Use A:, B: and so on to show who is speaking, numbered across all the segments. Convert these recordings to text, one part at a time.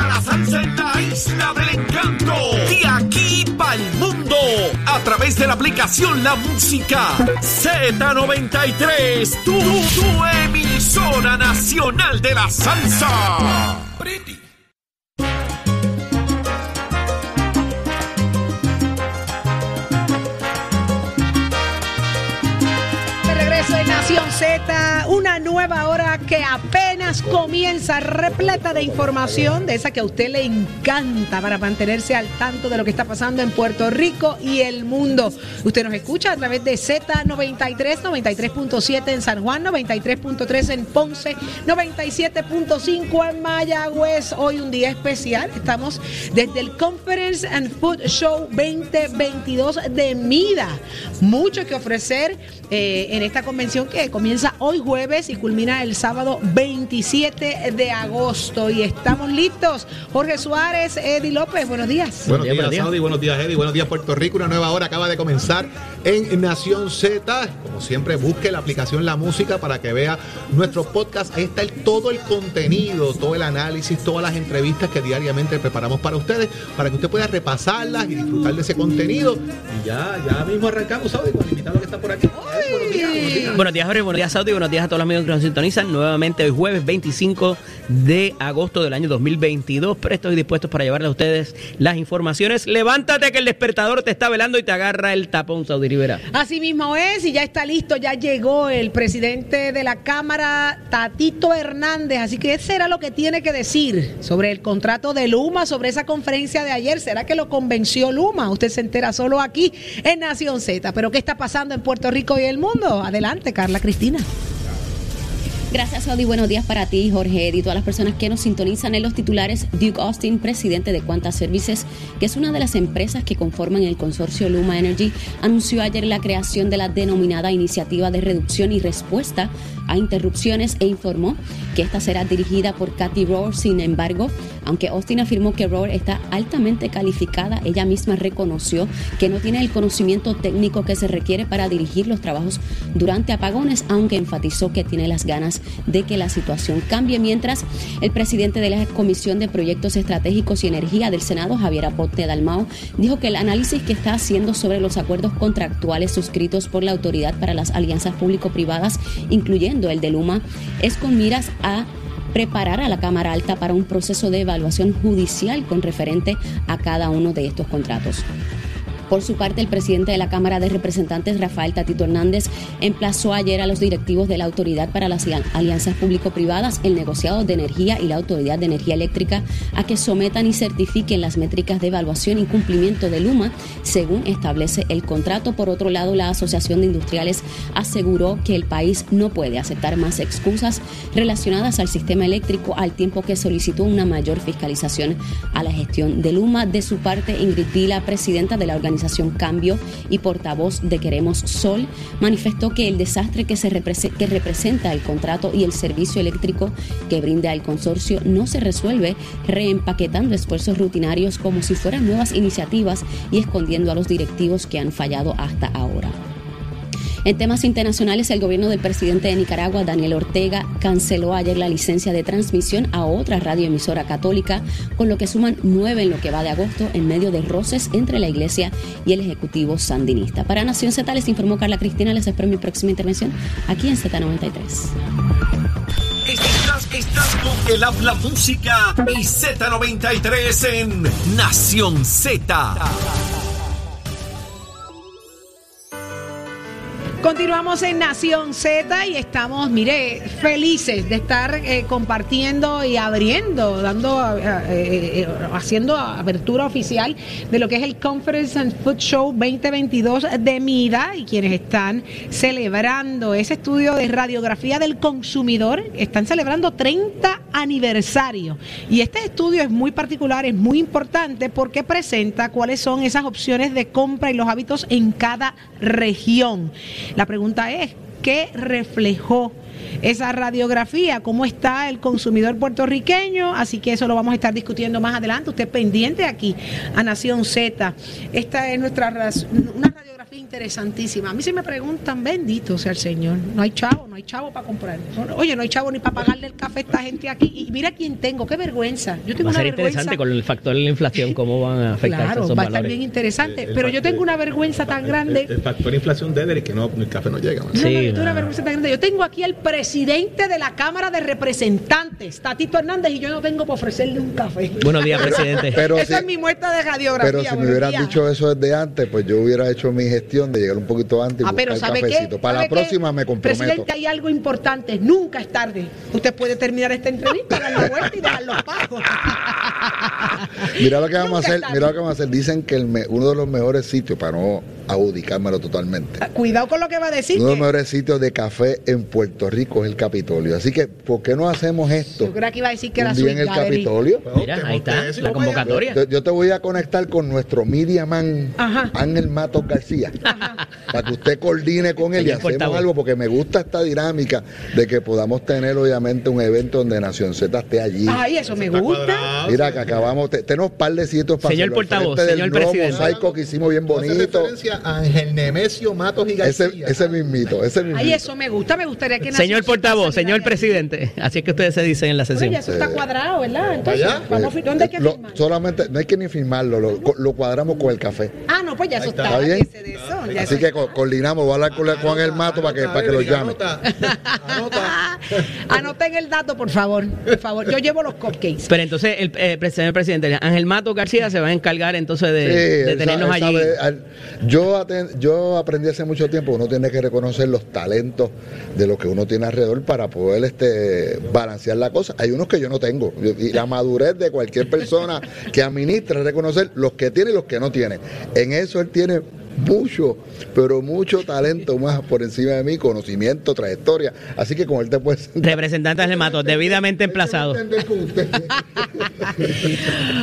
A: la salsa en la isla del encanto. De aquí para el mundo. A través de la aplicación La Música Z93. Tu, tu emisora nacional de la salsa.
B: De Z, una nueva hora que apenas comienza, repleta de información, de esa que a usted le encanta para mantenerse al tanto de lo que está pasando en Puerto Rico y el mundo. Usted nos escucha a través de Z93, 93.7 en San Juan, 93.3 en Ponce, 97.5 en Mayagüez. Hoy un día especial, estamos desde el Conference and Food Show 2022 de MIDA. Mucho que ofrecer eh, en esta convención que comienza hoy jueves y culmina el sábado 27 de agosto. Y estamos listos. Jorge Suárez, Eddie López, buenos días.
C: Buenos días, Saudi. Buenos días, Eddie. Buenos días, Puerto Rico. Una nueva hora acaba de comenzar en Nación Z. Como siempre, busque la aplicación La Música para que vea nuestro podcast. Ahí está el- todo el contenido, todo el análisis, todas las entrevistas que diariamente preparamos para ustedes, para que usted pueda repasarlas y disfrutar de ese contenido. Y ya, ya mismo arrancamos, Saudi, con el invitado que está por aquí. Buenos días, buenos días.
D: Buenos días, Jorge. Buenos días, Saudi. Buenos días a todos los amigos que nos sintonizan. Nuevamente hoy jueves 25 de agosto del año 2022. Prestos y dispuestos para llevarle a ustedes las informaciones. Levántate que el despertador te está velando y te agarra el tapón, Saudi Rivera.
B: Así mismo es, y ya está listo, ya llegó el presidente de la Cámara, Tatito Hernández. Así que ese era lo que tiene que decir sobre el contrato de Luma, sobre esa conferencia de ayer. ¿Será que lo convenció Luma? Usted se entera solo aquí en Nación Z. Pero ¿qué está pasando en Puerto Rico y el mundo? Adelante, Carla Cristina. Latina.
E: Gracias, Audi. Buenos días para ti, Jorge y todas las personas que nos sintonizan en los titulares. Duke Austin, presidente de Quantas Services, que es una de las empresas que conforman el consorcio Luma Energy, anunció ayer la creación de la denominada Iniciativa de Reducción y Respuesta a Interrupciones e informó que esta será dirigida por Kathy Rohr. Sin embargo, aunque Austin afirmó que Rohr está altamente calificada, ella misma reconoció que no tiene el conocimiento técnico que se requiere para dirigir los trabajos durante apagones, aunque enfatizó que tiene las ganas de que la situación cambie. Mientras, el presidente de la Comisión de Proyectos Estratégicos y Energía del Senado, Javier Aponte Dalmao, dijo que el análisis que está haciendo sobre los acuerdos contractuales suscritos por la Autoridad para las Alianzas Público-Privadas, incluyendo el de Luma, es con miras a preparar a la Cámara Alta para un proceso de evaluación judicial con referente a cada uno de estos contratos. Por su parte, el presidente de la Cámara de Representantes, Rafael Tatito Hernández, emplazó ayer a los directivos de la Autoridad para las Alianzas Público-Privadas, el negociado de energía y la Autoridad de Energía Eléctrica a que sometan y certifiquen las métricas de evaluación y cumplimiento de Luma, según establece el contrato. Por otro lado, la Asociación de Industriales aseguró que el país no puede aceptar más excusas relacionadas al sistema eléctrico al tiempo que solicitó una mayor fiscalización a la gestión de Luma. De su parte, Ingrid Vila, presidenta de la organización Cambio y portavoz de Queremos Sol, manifestó que el desastre que, se que representa el contrato y el servicio eléctrico que brinda el consorcio no se resuelve reempaquetando esfuerzos rutinarios como si fueran nuevas iniciativas y escondiendo a los directivos que han fallado hasta ahora. En temas internacionales, el gobierno del presidente de Nicaragua, Daniel Ortega, canceló ayer la licencia de transmisión a otra radioemisora católica, con lo que suman nueve en lo que va de agosto en medio de roces entre la iglesia y el ejecutivo sandinista. Para Nación Z les informó Carla Cristina, les espero mi próxima intervención aquí en Z93.
A: Estás, estás con el habla música y Z93 en Nación Z.
B: Continuamos en Nación Z y estamos, mire, felices de estar eh, compartiendo y abriendo, dando, eh, eh, haciendo apertura oficial de lo que es el Conference and Food Show 2022 de MIDA y quienes están celebrando ese estudio de radiografía del consumidor, están celebrando 30 aniversario. Y este estudio es muy particular, es muy importante porque presenta cuáles son esas opciones de compra y los hábitos en cada región. La pregunta es, ¿qué reflejó? Esa radiografía, cómo está el consumidor puertorriqueño, así que eso lo vamos a estar discutiendo más adelante. Usted pendiente aquí a Nación Z. Esta es nuestra una radiografía interesantísima. A mí se me preguntan, bendito sea el Señor, no hay chavo, no hay chavo para comprar. Oye, no hay chavo ni para pagarle el café a esta gente aquí. Y mira quién tengo, qué vergüenza.
D: Yo tengo va a ser interesante con el factor de la inflación, cómo van a afectar
B: Claro, va a estar bien interesante, pero yo tengo una vergüenza tan grande.
C: El, factor de inflación de que no, el café no llega.
B: Sí, yo tengo una vergüenza tan grande. Yo tengo aquí el presidente de la Cámara de Representantes, Tatito Hernández, y yo no tengo para ofrecerle un café.
D: Buenos días, presidente.
B: Pero Esa es mi muestra de radiografía.
F: Pero si me hubieran dicho eso desde antes, pues yo hubiera hecho mi gestión de llegar un poquito antes y
B: ah, pero
F: buscar cafecito. Para la próxima me comprometo.
B: Presidente, hay algo importante, nunca es tarde. Usted puede terminar esta entrevista, dar la vuelta y dejar los pagos.
F: mira lo que vamos a hacer, mira lo que vamos a hacer. Dicen que el uno de los mejores sitios para no adjudicármelo totalmente.
B: Ah, cuidado con lo que va a decir.
F: Uno de los mejores sitios de café en Puerto Rico es el Capitolio. Así que, ¿por qué no hacemos esto?
B: Yo creo que iba a decir que
F: era en el Capitolio.
D: Mira, ahí está, la convocatoria.
F: Yo, te voy a conectar con nuestro media man, Ángel Matos García, para que usted coordine con él y hacemos algo, porque me gusta esta dinámica de que podamos tener, obviamente, un evento donde Nación Z esté allí.
B: Ay, eso me gusta.
F: Mira, que acabamos, tenemos un par de sitios
D: para Señor portavoz, señor presidente.
F: mosaico que hicimos bien bonito.
C: Ángel Nemesio Matos y
F: García. Ese, ese mismito, ese mismito.
B: Ay, eso me gusta, me gustaría que
D: Señor portavoz, señor presidente. Así es que ustedes se dicen en la sesión.
B: Oye, eso está cuadrado, ¿verdad? Entonces, vamos, ¿dónde hay que
F: firmar? Solamente, no hay que ni firmarlo, lo, lo, cuadramos con el café.
B: Ah, no, pues ya eso está.
F: ¿Está bien? Así que coordinamos, voy a hablar con Juan El Mato para que, para que lo llame. Anota,
B: anota. Anoten el dato, por favor. Por favor, yo llevo los cupcakes.
D: Pero entonces, el eh, señor presidente, Ángel Mato García se va a encargar entonces de, tenernos allí.
F: yo, yo aprendí hace mucho tiempo, uno tiene que reconocer los talentos de lo que uno tiene alrededor para poder este, balancear la cosa. Hay unos que yo no tengo. Y la madurez de cualquier persona que administra es reconocer los que tiene y los que no tiene. En eso él tiene mucho, pero mucho talento más por encima de mí, conocimiento, trayectoria. Así que con él te puedes.
D: Representantes de Mato, debidamente emplazado.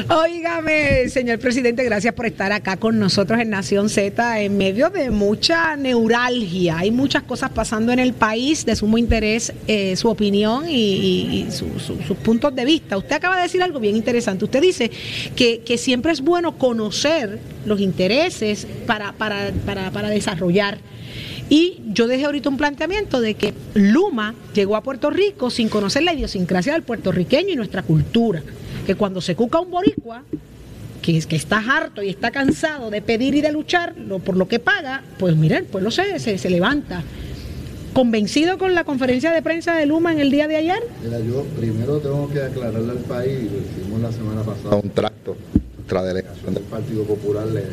B: Óigame, señor presidente, gracias por estar acá con nosotros en Nación Z en medio de mucha neuralgia. Hay muchas cosas pasando en el país, de sumo interés eh, su opinión y, sus puntos de vista. Usted acaba de decir algo bien interesante. Usted dice que, que siempre es bueno conocer los intereses para para, desarrollar. Y yo dejé ahorita un planteamiento de que Luma llegó a Puerto Rico sin conocer la idiosincrasia del puertorriqueño y nuestra cultura. Que cuando se cuca un boricua, que, que está harto y está cansado de pedir y de luchar por lo que paga, pues mira, el pueblo se, se, levanta. ¿Convencido con la conferencia de prensa de Luma en el día de ayer?
F: Mira, yo primero tengo que aclararle al país, lo hicimos la semana pasada, un tracto, nuestra delegación del Partido Popular le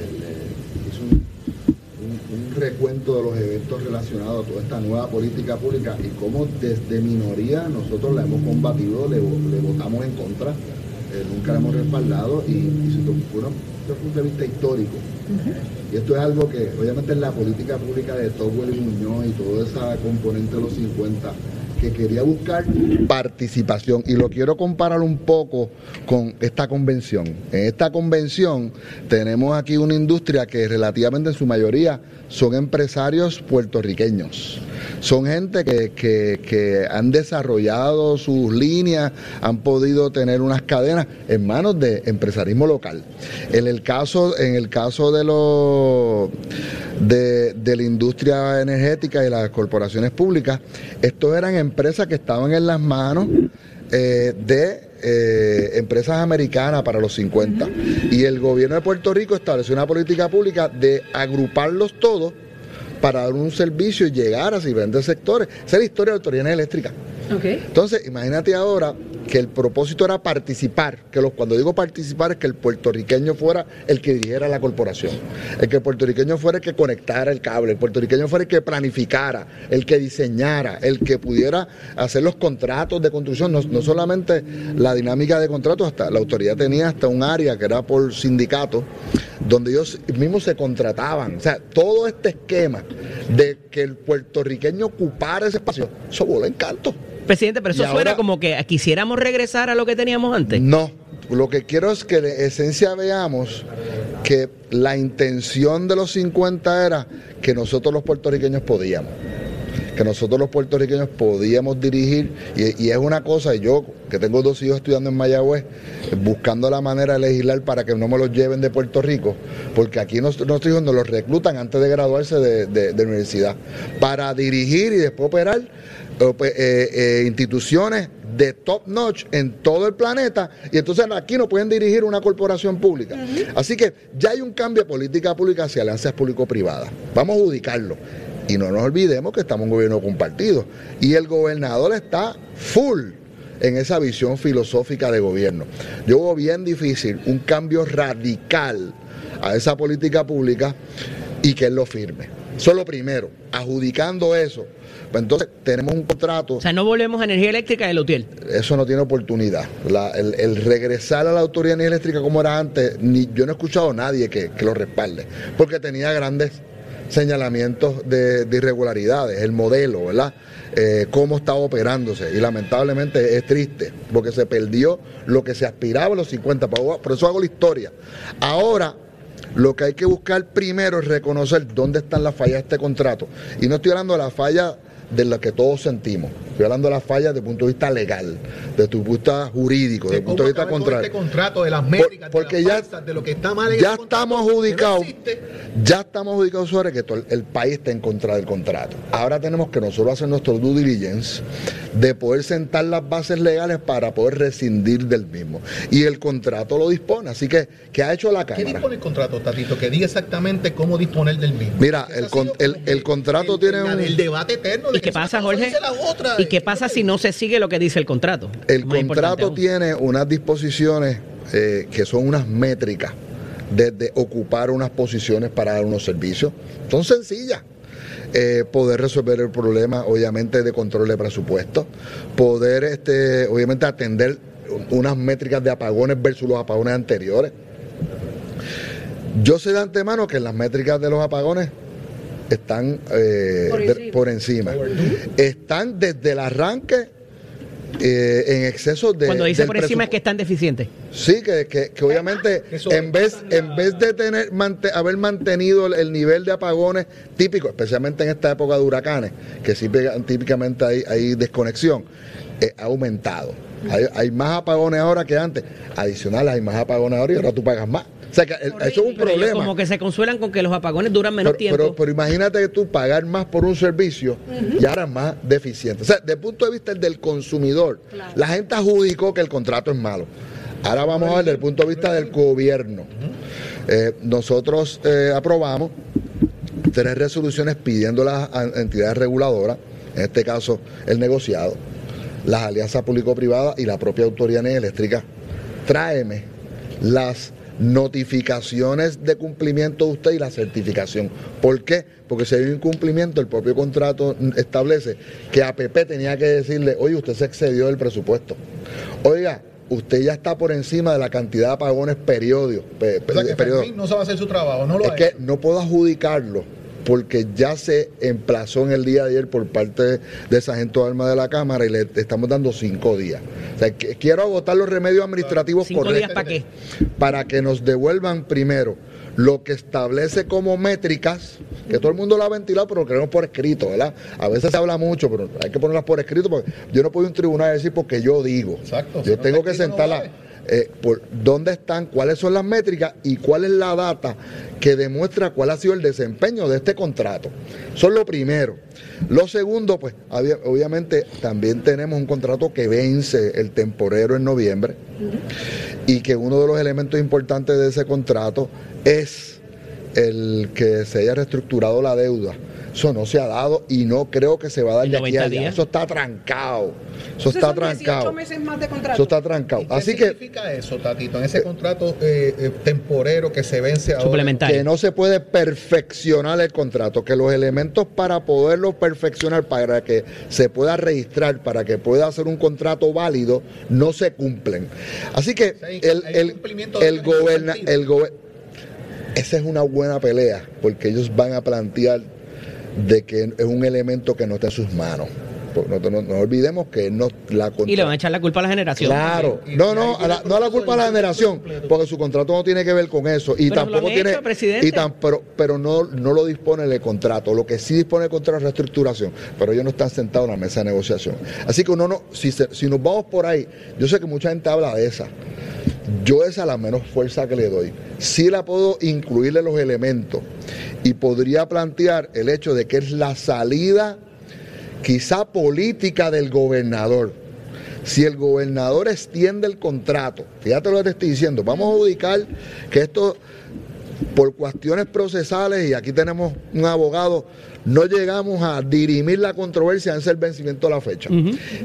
F: un recuento de los eventos relacionados a toda esta nueva política pública y cómo desde minoría nosotros la hemos combatido, le, votamos en contra, eh, nunca la hemos respaldado y, y desde un punto de vista histórico. Y esto es algo que obviamente en la política pública de Togwell y Muñoz y toda esa componente de los 50 que quería buscar participación y lo quiero comparar un poco con esta convención. En esta convención tenemos aquí una industria que relativamente en su mayoría son empresarios puertorriqueños. Son gente que, han desarrollado sus líneas, han podido tener unas cadenas en manos de empresarismo local. En el caso, en el caso de los de, la industria energética y las corporaciones públicas, estos eran empresas que estaban en las manos eh, de eh, empresas americanas para los 50. Y el gobierno de Puerto Rico estableció una política pública de agruparlos todos para dar un servicio y llegar a diferentes sectores. Esa es la historia de la autoridad eléctrica. Entonces, imagínate ahora que el propósito era participar, que los, cuando digo participar es que el puertorriqueño fuera el que dirigiera la corporación, el que el puertorriqueño fuera el que conectara el cable, el puertorriqueño fuera el que planificara, el que diseñara, el que pudiera hacer los contratos de construcción, no, no solamente la dinámica de contratos, hasta la autoridad tenía hasta un área que era por sindicato, donde ellos mismos se contrataban, o sea, todo este esquema de que el puertorriqueño ocupara ese espacio, eso voló encanto.
D: Presidente, pero eso
F: Y
D: suena
F: ahora-
D: como que quisiéramos regresar a lo que teníamos antes.
F: No, lo que quiero es que de esencia veamos que la intención de los 50 era que nosotros los puertorriqueños podíamos. Que nosotros los puertorriqueños podíamos dirigir, y, y es una cosa, y yo que tengo dos hijos estudiando en Mayagüez, buscando la manera de legislar para que no me los lleven de Puerto Rico, porque aquí nos- nuestros hijos nos los reclutan antes de graduarse de, de- de universidad, para dirigir y después operar eh, pues, eh, eh, instituciones de top notch en todo el planeta y entonces aquí no pueden dirigir una corporación pública. Así que ya hay un cambio de política pública hacia alianzas público-privadas. Vamos a adjudicarlo. Y no nos olvidemos que estamos en un gobierno compartido. Y el gobernador está full en esa visión filosófica de gobierno. Yo veo bien difícil un cambio radical a esa política pública y que él lo firme. Eso es lo primero, adjudicando eso. Pues entonces tenemos un contrato
D: O sea, no volvemos a energía eléctrica de Lutiel.
F: eso no tiene oportunidad. La- el, el regresar a la autoridad de energía eléctrica como era antes, ni, yo no he escuchado a nadie que, que lo respalde, porque tenía grandes señalamientos de, de irregularidades, el modelo, ¿verdad? Eh, cómo estaba operándose. Y lamentablemente es triste, porque se perdió lo que se aspiraba a los 50. Por por eso hago la historia. Ahora, lo que hay que buscar primero es reconocer dónde están las fallas de este contrato. Y no estoy hablando de la falla de la que todos sentimos. Estoy hablando de las fallas desde el punto de vista legal, desde el punto de vista jurídico, desde el punto de vista contrario.
C: Este contrato de las métricas,
F: porque
C: de,
F: ya-
C: las falsas, de lo que está mal en
F: Ya
C: el
F: estamos
C: no
F: adjudicados, ya estamos adjudicados sobre que todo el, el país está en contra del contrato. Ahora tenemos que nosotros hacer nuestro due diligence de poder sentar las bases legales para poder rescindir del mismo. Y el contrato lo dispone. Así que, ¿qué ha hecho la
C: ¿Qué
F: Cámara?
C: dispone el contrato, Tatito? Que diga exactamente cómo disponer del mismo.
F: Mira, el con- el- el
C: que
F: contrato
C: el-
F: tiene un-
C: El debate eterno.
D: ¿Y
C: que
D: qué pasa, Jorge? ¿Y qué pasa si no se sigue lo que dice el contrato?
F: El
D: Más
F: contrato tiene unas disposiciones eh, que son unas métricas desde ocupar unas posiciones para dar unos servicios. Son sencillas. Eh, poder resolver el problema, obviamente, de control de presupuesto, poder, este, obviamente, atender unas métricas de apagones versus los apagones anteriores. Yo sé de antemano que las métricas de los apagones están eh,
B: Por
F: de-
B: encima.
F: por encima. Están desde el arranque eh, en exceso de.
D: Cuando dice
F: del
D: por encima es que están deficientes.
F: Sí, que, que- que obviamente
C: Eso
F: en vez, en vez de tener mante- haber mantenido el, el nivel de apagones típico, especialmente en esta época de huracanes, que sí típicamente hay, hay desconexión, eh, ha aumentado. Hay, hay más apagones ahora que antes. Adicional, hay más apagones ahora y ahora tú pagas más. O sea que el- eso es un
D: Pero
F: problema.
D: como que se consuelan con que los apagones duran menos
F: Pero,
D: tiempo.
F: pero- pero imagínate que tú pagar más por un servicio y ahora más deficiente. O sea, desde el punto de vista del consumidor, la gente adjudicó que el contrato es malo. Ahora vamos a ver desde el punto de vista del gobierno. Eh, nosotros eh, aprobamos tres resoluciones pidiendo a las entidades reguladoras, en este caso el negociado, las alianzas público-privadas y la propia autoridad eléctrica, tráeme las notificaciones de cumplimiento de usted y la certificación. ¿Por qué? Porque si hay un incumplimiento, el propio contrato establece que APP tenía que decirle, oye, usted se excedió del presupuesto. Oiga, usted ya está por encima de la cantidad de apagones periódicos. pe-
C: O sea no sabe hacer su trabajo, no lo
F: es
C: ha
F: que no puedo adjudicarlo porque ya se emplazó en el día de ayer por parte de Sargento de Armas de la Cámara y le estamos dando cinco días. O sea, que- quiero agotar los remedios administrativos
D: ¿Cinco días
F: correctos
D: para qué?
F: para que nos devuelvan primero lo que establece como métricas, que todo el mundo lo ha ventilado, pero lo queremos por escrito, ¿verdad? A veces se habla mucho, pero hay que ponerlas por escrito porque yo no puedo ir a un tribunal a decir porque yo digo.
C: Exacto, si
F: Yo
C: no
F: tengo que
C: no
F: sentarla. Eh, por dónde están, cuáles son las métricas y cuál es la data que demuestra cuál ha sido el desempeño de este contrato. Eso es lo primero. Lo segundo, pues, obviamente también tenemos un contrato que vence el temporero en noviembre y que uno de los elementos importantes de ese contrato es el que se haya reestructurado la deuda. Eso no se ha dado y no creo que se va a dar
D: ¿En
F: de aquí
D: 90
F: a allá. Eso está trancado. Eso
B: Entonces
F: está
B: son 18
F: trancado.
B: meses más de contrato.
F: Eso está trancado.
C: ¿Y ¿Qué
F: Así que
C: significa eso, Tatito? En ese contrato eh, eh, temporero que se vence ahora.
D: Suplementario.
F: que no se puede perfeccionar el contrato, que los elementos para poderlo perfeccionar, para que se pueda registrar, para que pueda hacer un contrato válido, no se cumplen. Así que el, el, el, goberna-
C: sentido.
F: el gobe- esa es una buena pelea, porque ellos van a plantear de que es un elemento que no está en sus manos. No, no- no olvidemos que no la
D: Y le van a echar la culpa a la generación.
F: Claro, no, no, a la- no a la culpa de la generación, porque su contrato no tiene que ver con eso y
D: Pero
F: tampoco tiene,
D: hecho, presidente.
F: y tan, pero, pero no, no lo dispone el contrato. Lo que sí dispone el contrato es reestructuración, pero ellos no están sentados en la mesa de negociación. Así que uno no, si, se- si nos vamos por ahí, yo sé que mucha gente habla de esa. Yo esa es la menos fuerza que le doy. Sí la puedo incluirle los elementos y podría plantear el hecho de que es la salida quizá política del gobernador. Si el gobernador extiende el contrato, fíjate lo que te estoy diciendo, vamos a ubicar que esto por cuestiones procesales, y aquí tenemos un abogado, no llegamos a dirimir la controversia antes del vencimiento de la fecha.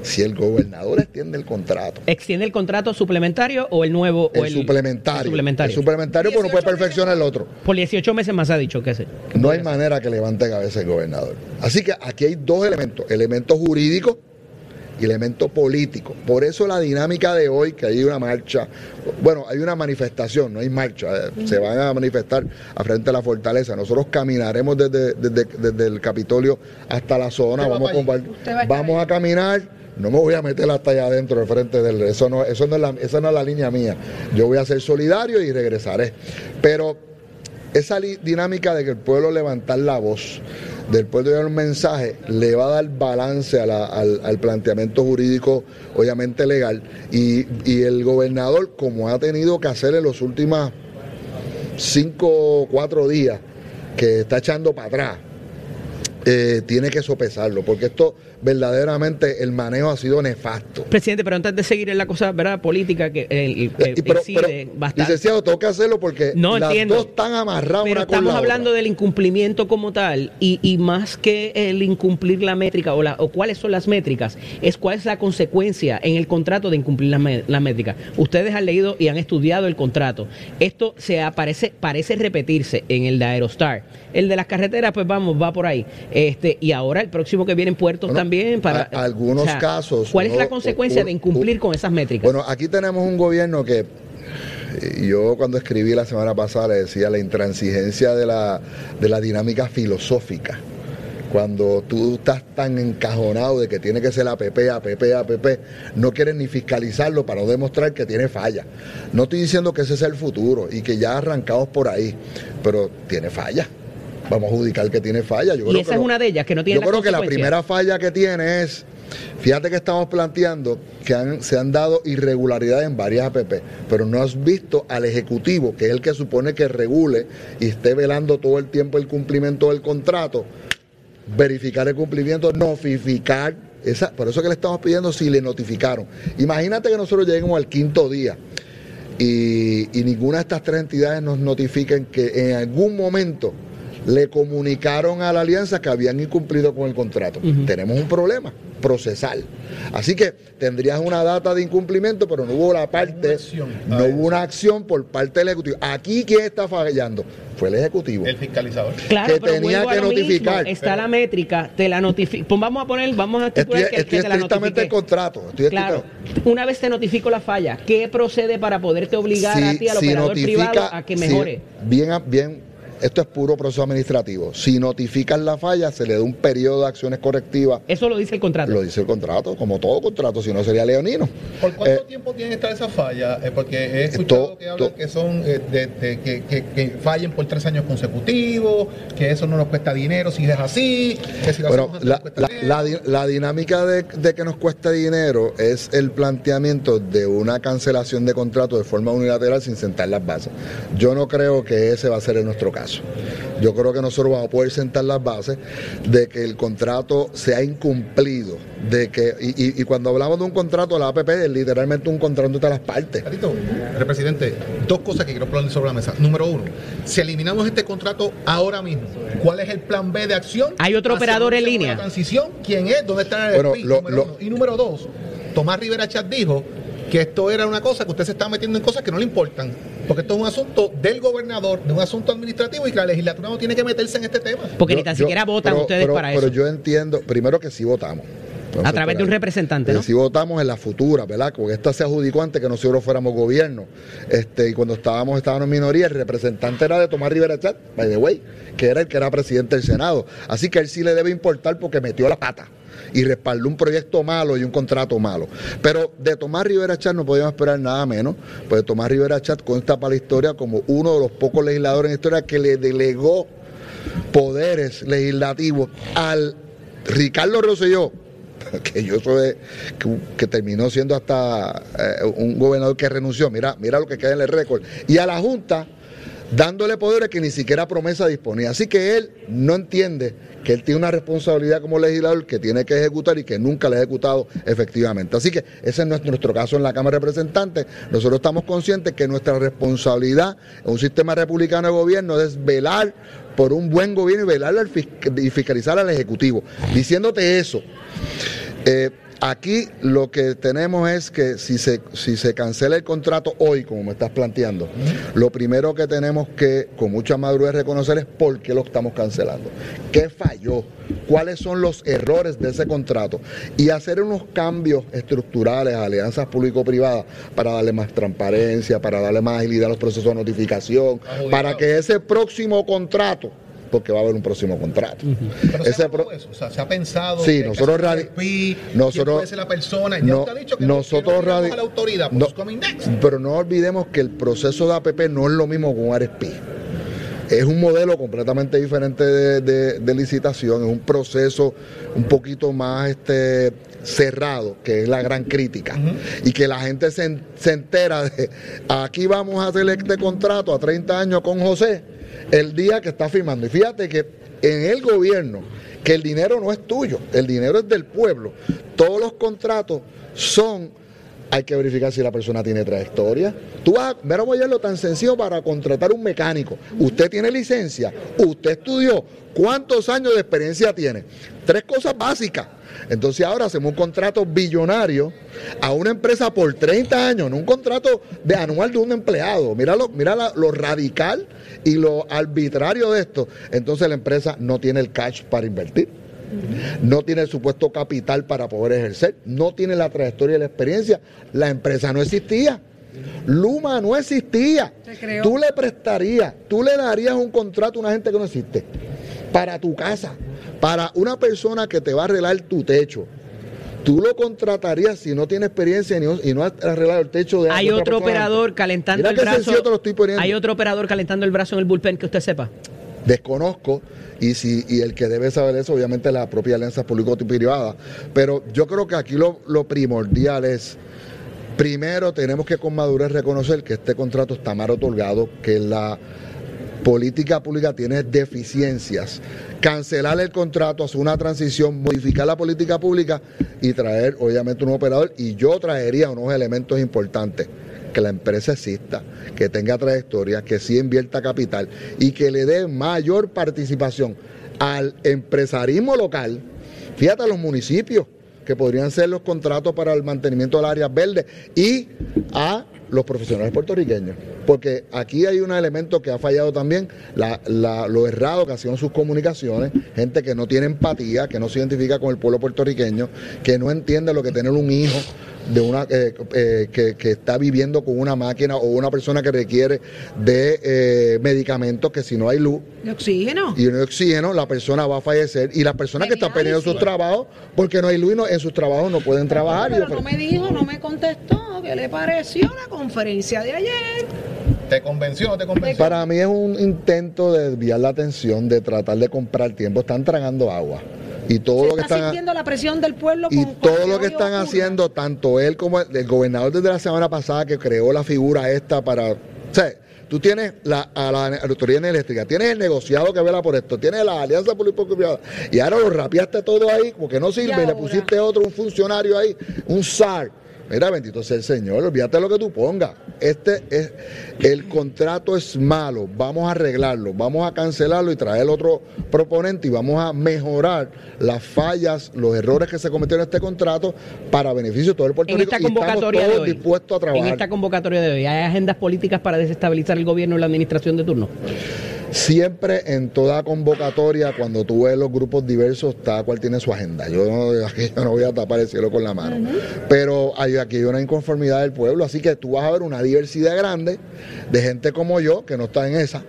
F: Si el gobernador extiende el contrato,
D: ¿Extiende el contrato suplementario o el nuevo? o
F: el, suplementario,
D: el suplementario.
F: el suplementario pues no puede perfeccionar el otro.
D: Por 18 meses más ha dicho que sí.
F: No hay manera que levante cabeza el gobernador. Así que aquí hay dos elementos, elemento jurídico y elemento político. Por eso la dinámica de hoy, que hay una marcha, bueno, hay una manifestación, no hay marcha, eh, se van a manifestar a frente a la fortaleza. Nosotros caminaremos desde, desde, desde el Capitolio hasta la zona, vamos,
B: va a
F: vamos a caminar. No me voy a meter hasta allá adentro, de frente del. Eso no, eso no es la, esa no es la línea mía. Yo voy a ser solidario y regresaré. Pero esa dinámica de que el pueblo levantar la voz, del pueblo dar un mensaje, le va a dar balance al, al planteamiento jurídico, obviamente legal, y, y el gobernador, como ha tenido que hacer en los últimos cinco o cuatro días, que está echando para atrás, eh, tiene que sopesarlo, porque esto verdaderamente el manejo ha sido nefasto.
D: Presidente, pero antes de seguir en la cosa ¿verdad? política que el,
F: pero-
D: incide
F: pero,
D: bastante.
F: licenciado, tengo que hacerlo porque
D: No
F: las
D: entiendo.
F: dos están amarradas
D: Pero
F: una con
D: estamos
F: la
D: hablando
F: otra.
D: del incumplimiento como tal y, y más que el incumplir la métrica o, la, o cuáles son las métricas, es cuál es la consecuencia en el contrato de incumplir las las métricas. Ustedes han leído y han estudiado el contrato. Esto se aparece, parece repetirse en el de Aerostar. El de las carreteras, pues vamos, va por ahí. Este Y ahora el próximo que viene en puertos
F: Bueno,
D: también para...
F: a- algunos casos,
D: ¿Cuál es
F: uno-
D: la consecuencia de incumplir con esas métricas?
F: Bueno, aquí tenemos un gobierno que eh, yo cuando escribí la semana pasada le decía la intransigencia de la, de la dinámica filosófica. Cuando tú estás tan encajonado de que tiene que ser APP, APP, APP, no quieres ni fiscalizarlo para no demostrar que tiene falla. No estoy diciendo que ese sea el futuro y que ya arrancamos por ahí, pero tiene falla. Vamos a adjudicar que tiene falla. Yo
D: y
F: creo
D: esa
F: que
D: es
F: lo-
D: una de ellas que no tiene
F: yo creo que la primera falla que tiene es, fíjate que estamos planteando que han- se han dado irregularidades en varias APP, pero no has visto al Ejecutivo, que es el que supone que regule y esté velando todo el tiempo el cumplimiento del contrato, verificar el cumplimiento, notificar. Esa, por eso que le estamos pidiendo si le notificaron. Imagínate que nosotros lleguemos al quinto día y, y ninguna de estas tres entidades nos notifiquen que en algún momento le comunicaron a la alianza que habían incumplido con el contrato. Tenemos un problema procesal. Así que tendrías una data de incumplimiento, pero no hubo la parte, no
C: Ah,
F: hubo una acción por parte del Ejecutivo. Aquí, ¿quién está fallando? Fue el Ejecutivo.
C: El fiscalizador.
D: Claro,
F: que
D: pero
F: tenía que
D: mismo.
F: notificar.
D: Está la métrica, te la notifica. Pues vamos a poner, vamos a
F: Estoy,
D: que,
F: estoy
D: que te la
F: estrictamente el
D: notifique.
F: contrato. Estoy
D: Claro, una vez te notifico la falla, ¿qué procede para poderte obligar a ti, al
F: si
D: operador
F: notifica-
D: privado, a que
F: si-
D: mejore?
F: bien, bien, esto es puro proceso administrativo. Si notifican la falla, se le da un periodo de acciones correctivas.
D: Eso lo dice el contrato.
F: Lo dice el contrato, como todo contrato, si no sería leonino.
C: ¿Por cuánto
F: Eh,
C: tiempo tiene que estar esa falla? Eh, porque he escuchado
F: to-
C: que hablan
F: to-
C: que son eh, de, de- que, que- que fallen por tres años consecutivos, que eso no nos cuesta dinero si es así, que si lo
F: Bueno, la, dinámica de, de que nos cuesta dinero es el planteamiento de una cancelación de contrato de forma unilateral sin sentar las bases. Yo no creo que ese va a ser en nuestro caso. Yo creo que nosotros vamos a poder sentar las bases de que el contrato se ha incumplido, de que y, y- y cuando hablamos de un contrato, la APP es literalmente un contrato de todas las partes.
C: Tatito, represidente, dos cosas que quiero poner sobre la mesa. Número uno, si eliminamos este contrato ahora mismo, ¿cuál es el plan B de acción?
D: ¿Hay otro operador en línea?
C: La transición, ¿quién es? ¿Dónde está el
F: Bueno,
C: speech?
F: lo-
C: número
F: lo-
C: uno. Y número dos, Tomás Rivera Chat dijo que esto era una cosa que usted se está metiendo en cosas que no le importan. Porque esto es un asunto del gobernador, de un asunto administrativo y que la legislatura no tiene que meterse en este tema.
D: Porque
F: Yo-
D: ni tan
F: yo-
D: siquiera votan
F: pero-
D: ustedes
F: pero-
D: para
F: Pero
D: eso.
F: yo entiendo, primero que sí votamos. Vamos
D: a través de un representante,
F: Eh,
D: ¿no?
F: Si votamos en la futura, ¿verdad? Porque esta se adjudicó antes que nosotros fuéramos gobierno. Este, y cuando estábamos, estábamos en minoría, el representante era de Tomás Rivera Chat, by the way, que era el que era presidente del Senado. Así que a él sí le debe importar porque metió la pata. Y respaldó un proyecto malo y un contrato malo. Pero de Tomás Rivera Chat no podíamos esperar nada menos, pues Tomás Rivera Chat consta para la historia como uno de los pocos legisladores en la historia que le delegó poderes legislativos al Ricardo Rosselló, que yo soy que, que terminó siendo hasta eh, un gobernador que renunció, mira, mira lo que queda en el récord, y a la Junta dándole poderes que ni siquiera promesa disponía. Así que él no entiende que él tiene una responsabilidad como legislador que tiene que ejecutar y que nunca la ha ejecutado efectivamente. Así que ese es nuestro caso en la Cámara de Representantes. Nosotros estamos conscientes que nuestra responsabilidad en un sistema republicano de gobierno es velar por un buen gobierno y velar y fiscalizar al Ejecutivo. Diciéndote eso, eh, Aquí lo que tenemos es que si se, si se cancela el contrato hoy, como me estás planteando, lo primero que tenemos que con mucha madurez reconocer es por qué lo estamos cancelando. ¿Qué falló? ¿Cuáles son los errores de ese contrato? Y hacer unos cambios estructurales a alianzas público-privadas para darle más transparencia, para darle más agilidad a los procesos de notificación, para que ese próximo contrato porque va a haber un próximo contrato.
C: Ese O sea, se ha pensado.
F: Sí, nosotros
C: nosotros puede ser la persona. Ya
F: no, ha dicho que nosotros
C: no, la autoridad,
F: no, pero no olvidemos que el proceso de APP no es lo mismo con RSP. Es un modelo completamente diferente de, licitación, es un proceso un poquito más este, cerrado, que es la gran crítica. Y que la gente se, se entera de, aquí vamos a hacer este contrato a 30 años con José el día que está firmando. Y fíjate que en el gobierno, que el dinero no es tuyo, el dinero es del pueblo. Todos los contratos son, hay que verificar si la persona tiene trayectoria. Tú vas, mira, voy a lo tan sencillo para contratar un mecánico. Usted tiene licencia, usted estudió, ¿cuántos años de experiencia tiene? Tres cosas básicas. Entonces ahora hacemos un contrato billonario a una empresa por 30 años, no un contrato de anual de un empleado. Mira lo, mira lo radical y lo arbitrario de esto. Entonces la empresa no tiene el cash para invertir. No tiene el supuesto capital para poder ejercer, no tiene la trayectoria y la experiencia. La empresa no existía. Luma no existía. Tú le prestarías, tú le darías un contrato a una gente que no existe para tu casa, para una persona que te va a arreglar tu techo. Tú lo contratarías si no tiene experiencia y no, has arreglado el techo de
D: Hay otro operador calentando el brazo. Hay otro operador calentando el brazo en el bullpen que usted sepa.
F: Desconozco y si y el que debe saber eso obviamente es la propia alianza público-privada, pero yo creo que aquí lo, lo primordial es primero tenemos que con madurez reconocer que este contrato está mal otorgado, que la política pública tiene deficiencias. Cancelar el contrato, hacer una transición, modificar la política pública y traer obviamente un operador. Y yo traería unos elementos importantes que la empresa exista, que tenga trayectoria, que sí invierta capital y que le dé mayor participación al empresarismo local. Fíjate a los municipios que podrían ser los contratos para el mantenimiento de las áreas verdes y a los profesionales puertorriqueños. Porque aquí hay un elemento que ha fallado también, lo errado que hacían sus comunicaciones, gente que no tiene empatía, que no se identifica con el pueblo puertorriqueño, que no entiende lo que tener un hijo de una eh, eh, que, está viviendo con una máquina o una persona que requiere de eh, medicamentos que si no hay luz
B: de oxígeno.
F: y no hay oxígeno la persona va a fallecer y las personas que están perdiendo sus trabajos porque no hay luz y en sus trabajos no pueden trabajar
B: pero no me dijo no me contestó. Qué le pareció la conferencia de ayer
C: ¿Te convenció o no te convenció?
F: Para mí es un intento de desviar la atención, de tratar de comprar tiempo. Están tragando agua y todo lo que
B: está
F: están
B: la presión del pueblo
F: y todo lo que están haciendo tanto él como el, gobernador desde la semana pasada que creó la figura esta para o sea, tú tienes la, a la autoridad eléctrica, tienes el negociado que vela por esto, tienes la alianza público-privada y ahora lo rapiaste todo ahí porque no sirve y, le pusiste otro, un funcionario ahí, un SAR Mira, bendito sea el Señor, olvídate lo que tú pongas. Este es, el contrato es malo, vamos a arreglarlo, vamos a cancelarlo y traer otro proponente y vamos a mejorar las fallas, los errores que se cometieron en este contrato para beneficio de todo el Puerto
D: en
F: Rico.
D: Esta convocatoria y estamos
F: dispuestos a trabajar.
D: En esta convocatoria de hoy, ¿hay agendas políticas para desestabilizar el gobierno y la administración de turno?
F: Siempre en toda convocatoria, cuando tú ves los grupos diversos, cada cual tiene su agenda. Yo no, voy a tapar el cielo con la mano. Pero hay, aquí hay una inconformidad del pueblo, así que tú vas a ver una diversidad grande de gente como yo que no está en esa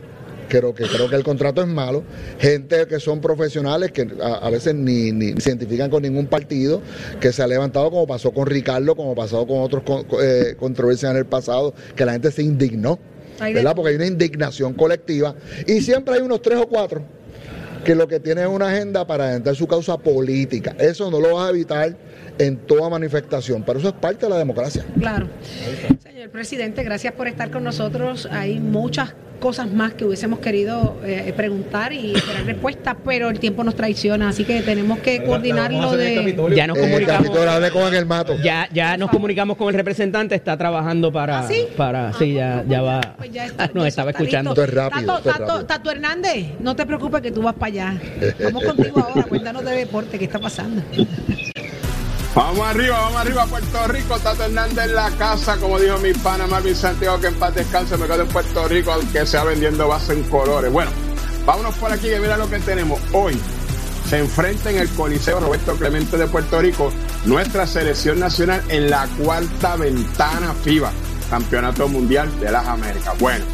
F: creo que creo que el contrato es malo, gente que son profesionales que a, a veces ni, ni se identifican con ningún partido, que se ha levantado como pasó con Ricardo, como pasó con otros con- eh, controversias en el pasado, que la gente se indignó, ¿verdad? Porque hay una indignación colectiva y siempre hay unos tres o cuatro que lo que tienen es una agenda para adelantar su causa política. Eso no lo vas a evitar en toda manifestación, pero eso es parte de la democracia.
B: Claro. Señor presidente, gracias por estar con nosotros. Hay muchas cosas más que hubiésemos querido eh, preguntar y esperar respuestas, pero el tiempo nos traiciona, así que tenemos que coordinarlo de...
D: Ya nos
F: Eh,
D: comunicamos.
F: Con el mato.
D: Ya, ya nos comunicamos con el representante, está trabajando para,
B: ¿Ah, sí?
D: para, sí, ya, ya va,
B: Pues ya está-
D: nos
B: ya
D: estaba
B: está
D: escuchando.
F: Esto es rápido,
B: Tato,
F: esto es
B: Tato-
F: rápido.
B: Tato Hernández, no te preocupes que tú vas para allá. Vamos contigo ahora, cuéntanos de deporte, ¿qué está pasando?
G: Vamos arriba, vamos arriba, Puerto Rico. Tato Hernández en la casa, como dijo mi pana Marvin Santiago, que en paz descanse, me quedo en Puerto Rico, aunque sea vendiendo vaso en colores. Bueno, vámonos por aquí, que mira lo que tenemos. Hoy se enfrenta en el Coliseo Roberto Clemente de Puerto Rico nuestra selección nacional en la cuarta ventana FIBA, Campeonato Mundial de las Américas. Bueno,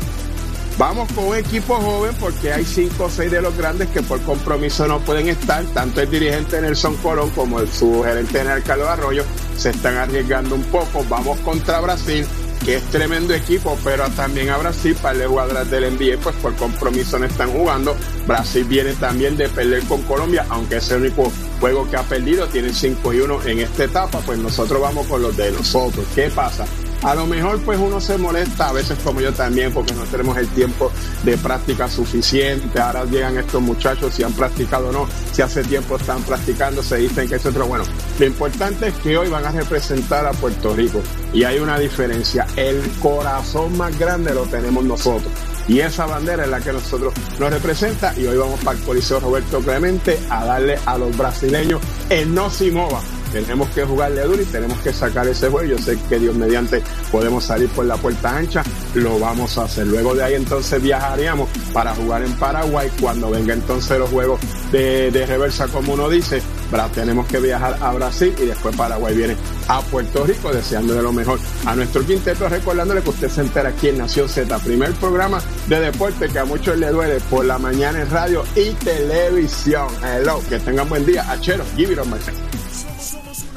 G: Vamos con un equipo joven porque hay cinco o seis de los grandes que por compromiso no pueden estar. Tanto el dirigente Nelson Colón como el, su gerente general Carlos Arroyo se están arriesgando un poco. Vamos contra Brasil, que es tremendo equipo, pero también a Brasil, para el jugadores del NBA, pues por compromiso no están jugando. Brasil viene también de perder con Colombia, aunque es el único juego que ha perdido, tienen 5 y 1 en esta etapa, pues nosotros vamos con los de nosotros. ¿Qué pasa? A lo mejor pues uno se molesta, a veces como yo también, porque no tenemos el tiempo de práctica suficiente. Ahora llegan estos muchachos, si han practicado o no, si hace tiempo están practicando, se dicen que es otro. Bueno, lo importante es que hoy van a representar a Puerto Rico y hay una diferencia. El corazón más grande lo tenemos nosotros. Y esa bandera es la que nosotros nos representa y hoy vamos para el Coliseo Roberto Clemente a darle a los brasileños el no se mova. Tenemos que jugarle duro y tenemos que sacar ese juego. Yo sé que Dios mediante podemos salir por la puerta ancha, lo vamos a hacer. Luego de ahí entonces viajaríamos para jugar en Paraguay. Cuando venga entonces los juegos de, de reversa, como uno dice, tenemos que viajar a Brasil y después Paraguay viene a Puerto Rico, deseándole lo mejor a nuestro quinteto, recordándole que usted se entera aquí en Nación Z, primer programa de deporte que a muchos le duele por la mañana en radio y televisión. Hello, que tengan buen día. Achero, give it on my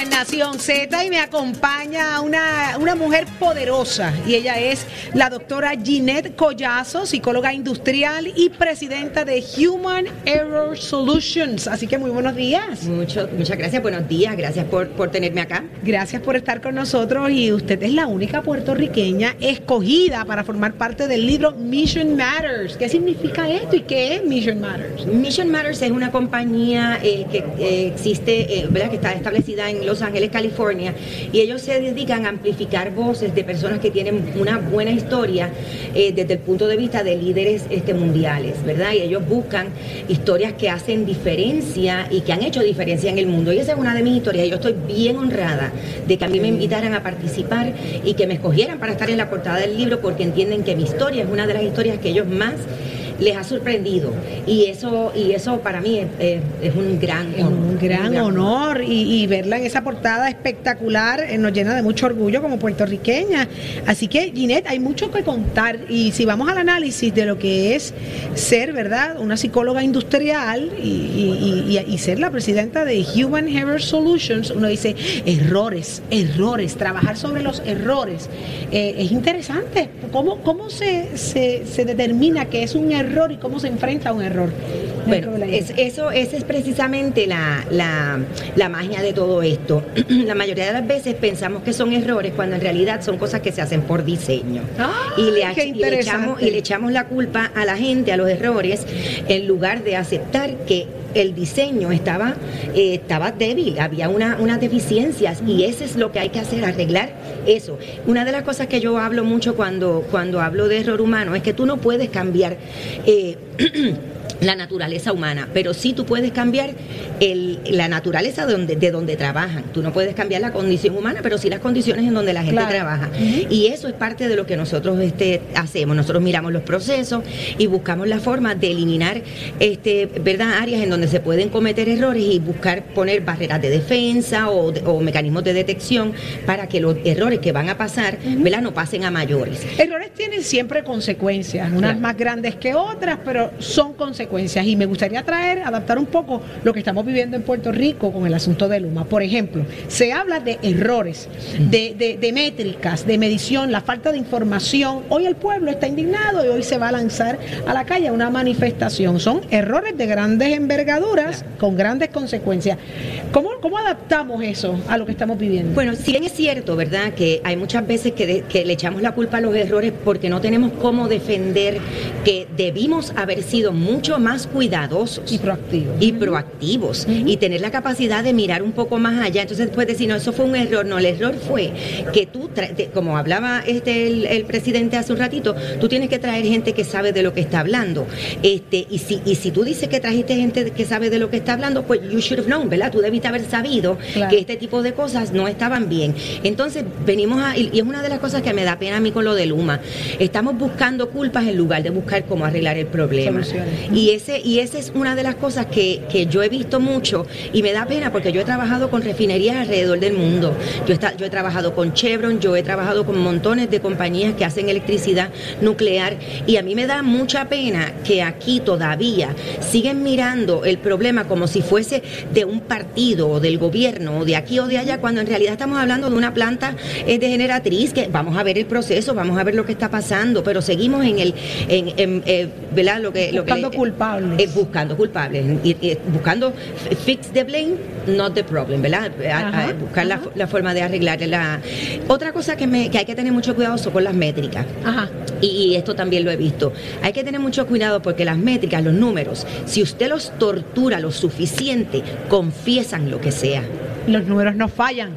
B: En Nación Z y me acompaña una, una mujer poderosa y ella es la doctora Ginette Collazo, psicóloga industrial y presidenta de Human Error Solutions. Así que muy buenos días.
H: Mucho, muchas gracias, buenos días, gracias por, por tenerme acá.
B: Gracias por estar con nosotros y usted es la única puertorriqueña escogida para formar parte del libro Mission Matters. ¿Qué significa esto y qué es Mission Matters?
H: Mission Matters es una compañía eh, que eh, existe, eh, ¿verdad? que está establecida en Los Ángeles, California, y ellos se dedican a amplificar voces de personas que tienen una buena historia eh, desde el punto de vista de líderes este, mundiales, ¿verdad? Y ellos buscan historias que hacen diferencia y que han hecho diferencia en el mundo. Y esa es una de mis historias. y Yo estoy bien honrada de que a mí me invitaran a participar y que me escogieran para estar en la portada del libro porque entienden que mi historia es una de las historias que ellos más les ha sorprendido y eso y eso para mí es, es- es un gran
B: Es un gran honor y, y verla en esa portada espectacular eh, nos llena de mucho orgullo como puertorriqueña. Así que, Ginette, hay mucho que contar y si vamos al análisis de lo que es ser, ¿verdad?, una psicóloga industrial y, y- y- y ser la presidenta de Human Error Solutions, uno dice errores, errores, trabajar sobre los errores. Eh, es interesante. ¿Cómo, cómo se, se, se determina que es un error y cómo se enfrenta a un error?
H: Bueno, es- eso, esa es precisamente la, la, la magia de todo esto. la mayoría de las veces pensamos que son errores cuando en realidad son cosas que se hacen por diseño. y, le,
B: Ay, qué
H: ach- y le echamos, y le echamos la culpa a la gente, a los errores, en lugar de aceptar que el diseño estaba, eh, estaba débil, había una, unas deficiencias y eso es lo que hay que hacer, arreglar eso. Una de las cosas que yo hablo mucho cuando, cuando hablo de error humano es que tú no puedes cambiar. eh, la naturaleza humana, pero sí tú puedes cambiar el, la naturaleza de donde, de donde trabajan. Tú no puedes cambiar la condición humana, pero sí las condiciones en donde la gente
B: Claro.
H: trabaja. Y eso es parte de lo que nosotros este, hacemos. Nosotros miramos los procesos y buscamos la forma de eliminar este, ¿verdad? áreas en donde se pueden cometer errores y buscar poner barreras de defensa o, o mecanismos de detección para que los errores que van a pasar ¿verdad? no pasen a mayores.
B: Errores tienen siempre consecuencias, unas
H: Claro.
B: más grandes que otras, pero son consecuencias. Y me gustaría traer, adaptar un poco lo que estamos viviendo en Puerto Rico con el asunto de Luma. Por ejemplo, se habla de errores, de, de- métricas, de medición, la falta de información. Hoy el pueblo está indignado y hoy se va a lanzar a la calle una manifestación. Son errores de grandes envergaduras con grandes consecuencias. ¿Cómo, cómo adaptamos eso a lo que estamos viviendo?
H: Bueno, si bien es cierto, ¿verdad? Que hay muchas veces que, que le echamos la culpa a los errores porque no tenemos cómo defender que debimos haber sido mucho más cuidadosos
B: Y proactivos.
H: y proactivos y tener la capacidad de mirar un poco más allá. Entonces después decir, no, eso fue un error. No, el error fue que tú, te- como hablaba este el, el presidente hace un ratito, tú tienes que traer gente que sabe de lo que está hablando. Este, y si, y si tú dices que trajiste gente que sabe de lo que está hablando, pues you should have known, ¿verdad? Tú debiste haber sabido
B: Claro.
H: que este tipo de cosas no estaban bien. Entonces, venimos a, y y es una de las cosas que me da pena a mí con lo de Luma. Estamos buscando culpas en lugar de buscar cómo arreglar el problema.
B: Soluciones.
H: Y ese, y esa es una de las cosas que, que yo he visto mucho y me da pena porque yo he trabajado con refinerías alrededor del mundo. Yo, está- yo he trabajado con Chevron, yo he trabajado con montones de compañías que hacen electricidad nuclear y a mí me da mucha pena que aquí todavía siguen mirando el problema como si fuese de un partido o del gobierno o de aquí o de allá, cuando en realidad estamos hablando de una planta eh, de generatriz que vamos a ver el proceso, vamos a ver lo que está pasando, pero seguimos en el, en, en, eh, ¿verdad? Lo que, lo que
B: Buscando culpables.
H: eh, buscando culpables, y- y buscando fix the blame, not the problem, ¿verdad?
B: Ajá,
H: buscar la, la forma de arreglar la. Otra cosa que, me, que hay que tener mucho cuidado son con las métricas.
B: Ajá.
H: Y, y esto también lo he visto. Hay que tener mucho cuidado porque las métricas, los números, si usted los tortura lo suficiente, confiesan lo que sea.
B: Los números no fallan.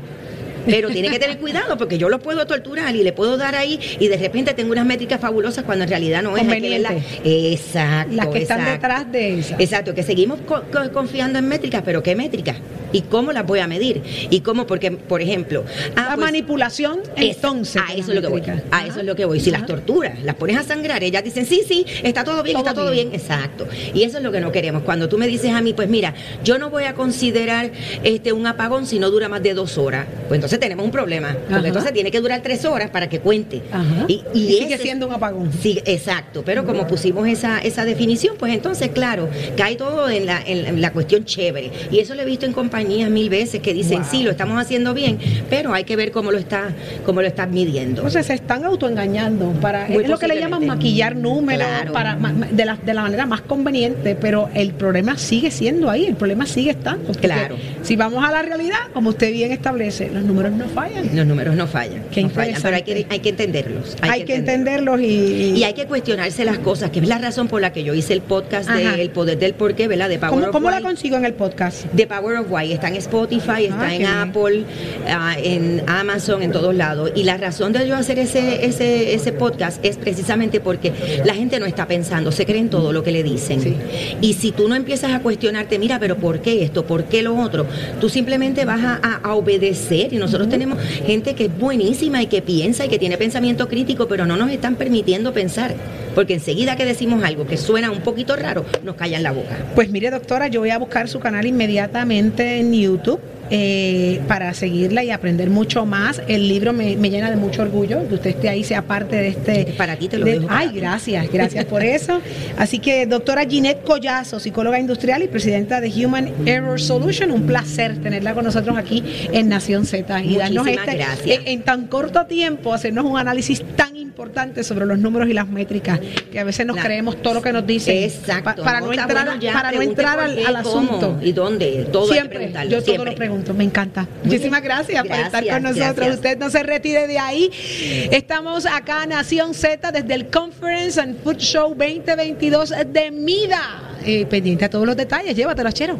H: Pero tiene que tener cuidado porque yo lo puedo torturar y le puedo dar ahí y de repente tengo unas métricas fabulosas cuando en realidad no es. Verlas. Exacto.
B: Las que están
H: exacto.
B: detrás de esas.
H: Exacto, que seguimos co- co- confiando en métricas, pero ¿qué métricas? ¿Y cómo las voy a medir? ¿Y cómo? Porque, por ejemplo... ah,
B: la
H: pues,
B: manipulación,
H: es-
B: entonces.
H: a eso es lo que voy. A
B: Ajá.
H: eso es lo que voy. Si las torturas, las pones a sangrar, ellas dicen, sí, sí, está todo bien,
B: Todo
H: está todo
B: bien.
H: bien. Exacto. Y eso es lo que no queremos. Cuando tú me dices a mí, pues mira, yo no voy a considerar este un apagón si no dura más de dos horas. Pues entonces tenemos un problema. Porque
B: Ajá.
H: entonces tiene que durar tres horas para que cuente.
B: Ajá.
H: Y, y
B: Y sigue
H: ese
B: siendo un apagón.
H: Sí, exacto, pero como pusimos esa, esa definición, pues entonces, claro, cae todo en la, en la- en la cuestión chévere. Y eso lo he visto en compañías mil veces que dicen,
B: Wow.
H: sí, lo estamos haciendo bien, pero hay que ver cómo lo está, cómo lo están midiendo.
B: Entonces se están autoengañando para
H: Muy
B: es lo que le llaman maquillar números
H: Claro.
B: para de la, de la manera más conveniente, pero el problema sigue siendo ahí, el problema sigue estando.
H: Claro.
B: Si vamos a la realidad, como usted bien establece, los números no fallan.
H: Los números no fallan.
B: Qué
H: no fallan, pero hay que, hay que entenderlos.
B: Hay, que entenderlos y,
H: Y hay que cuestionarse las cosas, que es la razón por la que yo hice el podcast
B: Ajá.
H: de El Poder del Porqué, ¿verdad? De Power
B: ¿Cómo,
H: of
B: cómo la consigo en el podcast?
H: The Power of Why está en Spotify, está
B: Ah,
H: en. Apple, ah, en Amazon, en todos lados. Y la razón de yo hacer ese, ese, ese podcast es precisamente porque la gente no está pensando, se creen todo lo que le dicen.
B: Sí.
H: Y si tú no empiezas a cuestionarte, mira, pero ¿por qué esto? ¿Por qué lo otro? Tú simplemente vas a, a- a obedecer. Y nosotros tenemos gente que es buenísima y que piensa y que tiene pensamiento crítico, pero no nos están permitiendo pensar. Porque enseguida que decimos algo que suena un poquito raro, nos callan la boca.
B: Pues mire, doctora, yo voy a buscar su canal inmediatamente en YouTube. eh, para seguirla y aprender mucho más. El libro me, me llena de mucho orgullo que usted esté ahí, sea parte de este.
H: Para ti te lo
B: de-
H: dejo
B: Ay, gracias, gracias por eso. Así que, doctora Ginette Collazo, psicóloga industrial y presidenta de Human Error Solution, un placer tenerla con nosotros aquí en Nación Z y darnos este, en tan corto tiempo, hacernos un análisis tan importante sobre los números y las métricas, que a veces nos
H: Claro.
B: creemos todo lo que nos dicen.
H: Exacto.
B: pa- para no, entrar,
H: bueno ya,
B: para no entrar al, asunto.
H: y dónde. Todo hay que
B: siempre, yo todo
H: siempre.
B: lo pregunto, me encanta. Muchísimas gracias, por estar con nosotros.
H: gracias.
B: Usted no se retire de ahí. Estamos acá, Nación Z, desde el Conference and Food Show 2022 de Mida. Eh, pendiente a todos los detalles, llévatelo, chero.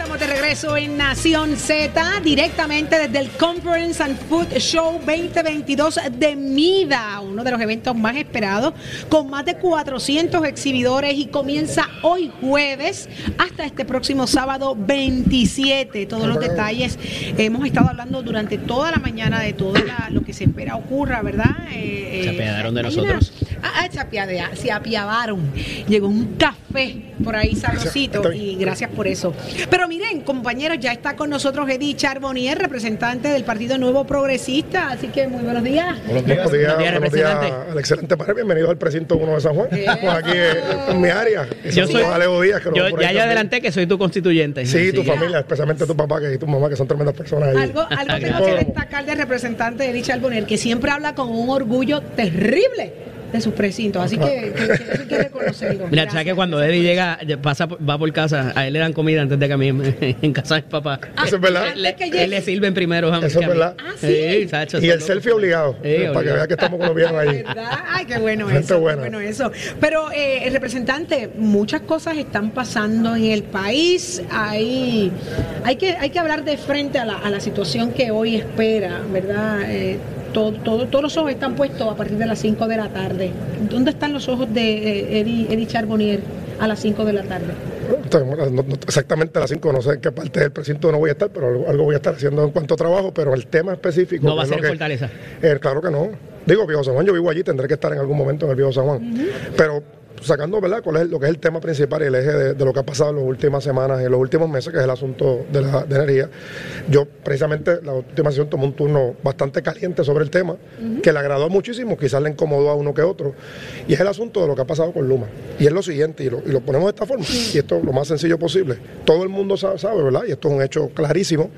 B: regreso en Nación Z, directamente desde el Conference and Food Show 2022 de MIDA, uno de los eventos más esperados, con más de 400 exhibidores y comienza hoy jueves hasta este próximo sábado 27. Todos los detalles hemos estado hablando durante toda la mañana de todo la- lo que se espera ocurra, ¿verdad? Eh,
D: Se
B: eh,
D: apiadaron de nosotros.
B: Ah, ah, se, apiadea- se apiadaron. Llegó un café por ahí sabrosito y gracias por eso. Pero miren, compañeros, ya está con nosotros Eddie Charbonnier, representante del Partido Nuevo Progresista. Así que muy buenos días.
I: Buenos días,
D: Buenos días,
I: buenos días
D: representante.
I: al excelente panel. Bienvenido al precinto 1 de San Juan. Estamos aquí eh, en mi área. Y
D: Yo soy-
I: Díaz,
D: Yo, ya yo
I: también.
D: adelanté que soy tu constituyente.
I: Sí, tu familia, especialmente tu papá que- y tu mamá, que son tremendas personas ahí.
B: Algo, algo tengo que destacar del representante Eddie Charbonnier, que siempre habla con un orgullo terrible de sus precintos. Así que, que- que eso hay que reconocerlo.
D: Mira,
B: Gracias.
D: sabes que cuando Eddie llega, pasa, por- va por casa, a él le dan comida antes de que a mí en casa de mi papá.
I: Eso es verdad.
D: Le- él le sirven primero. a-
I: Eso es verdad.
B: Ah, sí.
D: Sacho,
I: Y el selfie obligado,
D: Sí,
I: para que vean que estamos con los viejos ahí.
B: ¿Verdad? Ay, qué bueno
I: Gente
B: eso. qué bueno eso. Pero, eh, el representante, muchas cosas están pasando en el país. Hay, hay, que, hay que hablar de frente a la, a la situación que hoy espera, ¿verdad? Eh, todo, todo- todos los ojos están puestos a partir de las 5 de la tarde. ¿Dónde están los ojos de eh, Eddie, Eddie Charbonnier a las 5 de la tarde?
I: Entonces, no- no- exactamente a las 5, no sé en qué parte del precinto no voy a estar, pero algo, algo voy a estar haciendo en cuanto a trabajo, pero el tema específico...
D: No va a ser en
I: que-
D: Fortaleza.
I: Eh, claro que no. Digo, Viejo San Juan, yo vivo allí, tendré que estar en algún momento en el Viejo San Juan. Pero sacando, ¿verdad?, cuál es lo que es el tema principal y el eje de, de lo que ha pasado en las últimas semanas y en los últimos meses, que es el asunto de la de energía. Yo, precisamente, la última sesión tomé un turno bastante caliente sobre el tema, que le agradó muchísimo, quizás le incomodó a uno que otro, y es el asunto de lo que ha pasado con Luma. Y es lo siguiente, y lo, y lo ponemos de esta forma, y esto lo más sencillo posible. Todo el mundo sabe, sabe, ¿verdad?, y esto es un hecho clarísimo,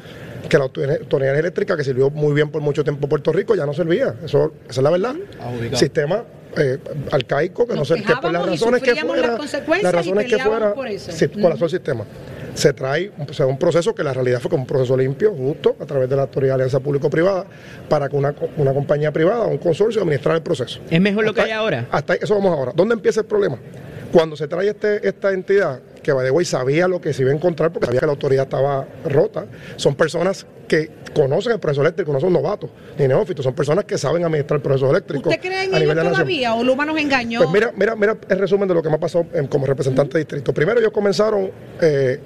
I: que la auto- autoridad eléctrica que sirvió muy bien por mucho tiempo en Puerto Rico ya no servía. Eso, esa es la verdad. Sistema eh, arcaico que
B: Nos
I: no sé que por las
B: y
I: razones que
B: sufríamos las
I: fuera,
B: consecuencias
I: las
B: y
I: razones que
B: peleábamos
I: fuera,
B: por eso.
I: sí, colapsó el sistema. Se trae o sea, un proceso que la realidad fue como un proceso limpio, justo, a través de la Autoridad de Alianza Público-Privada, para que una, una compañía privada, un consorcio, administrara el proceso.
D: ¿Es mejor lo que hay ahora?
I: Hasta eso vamos ahora. ¿Dónde empieza el problema? Cuando se trae este, esta entidad, que by the way sabía lo que se iba a encontrar porque sabía que la autoridad estaba rota, son personas que conocen el proceso eléctrico, no son novatos ni neófitos, son personas que saben administrar el proceso eléctrico.
B: ¿Usted cree en ello todavía o Luma nos engañó?
I: Pues mira, mira, mira el resumen de lo que me ha pasado como representante de distrito. Primero ellos comenzaron eh,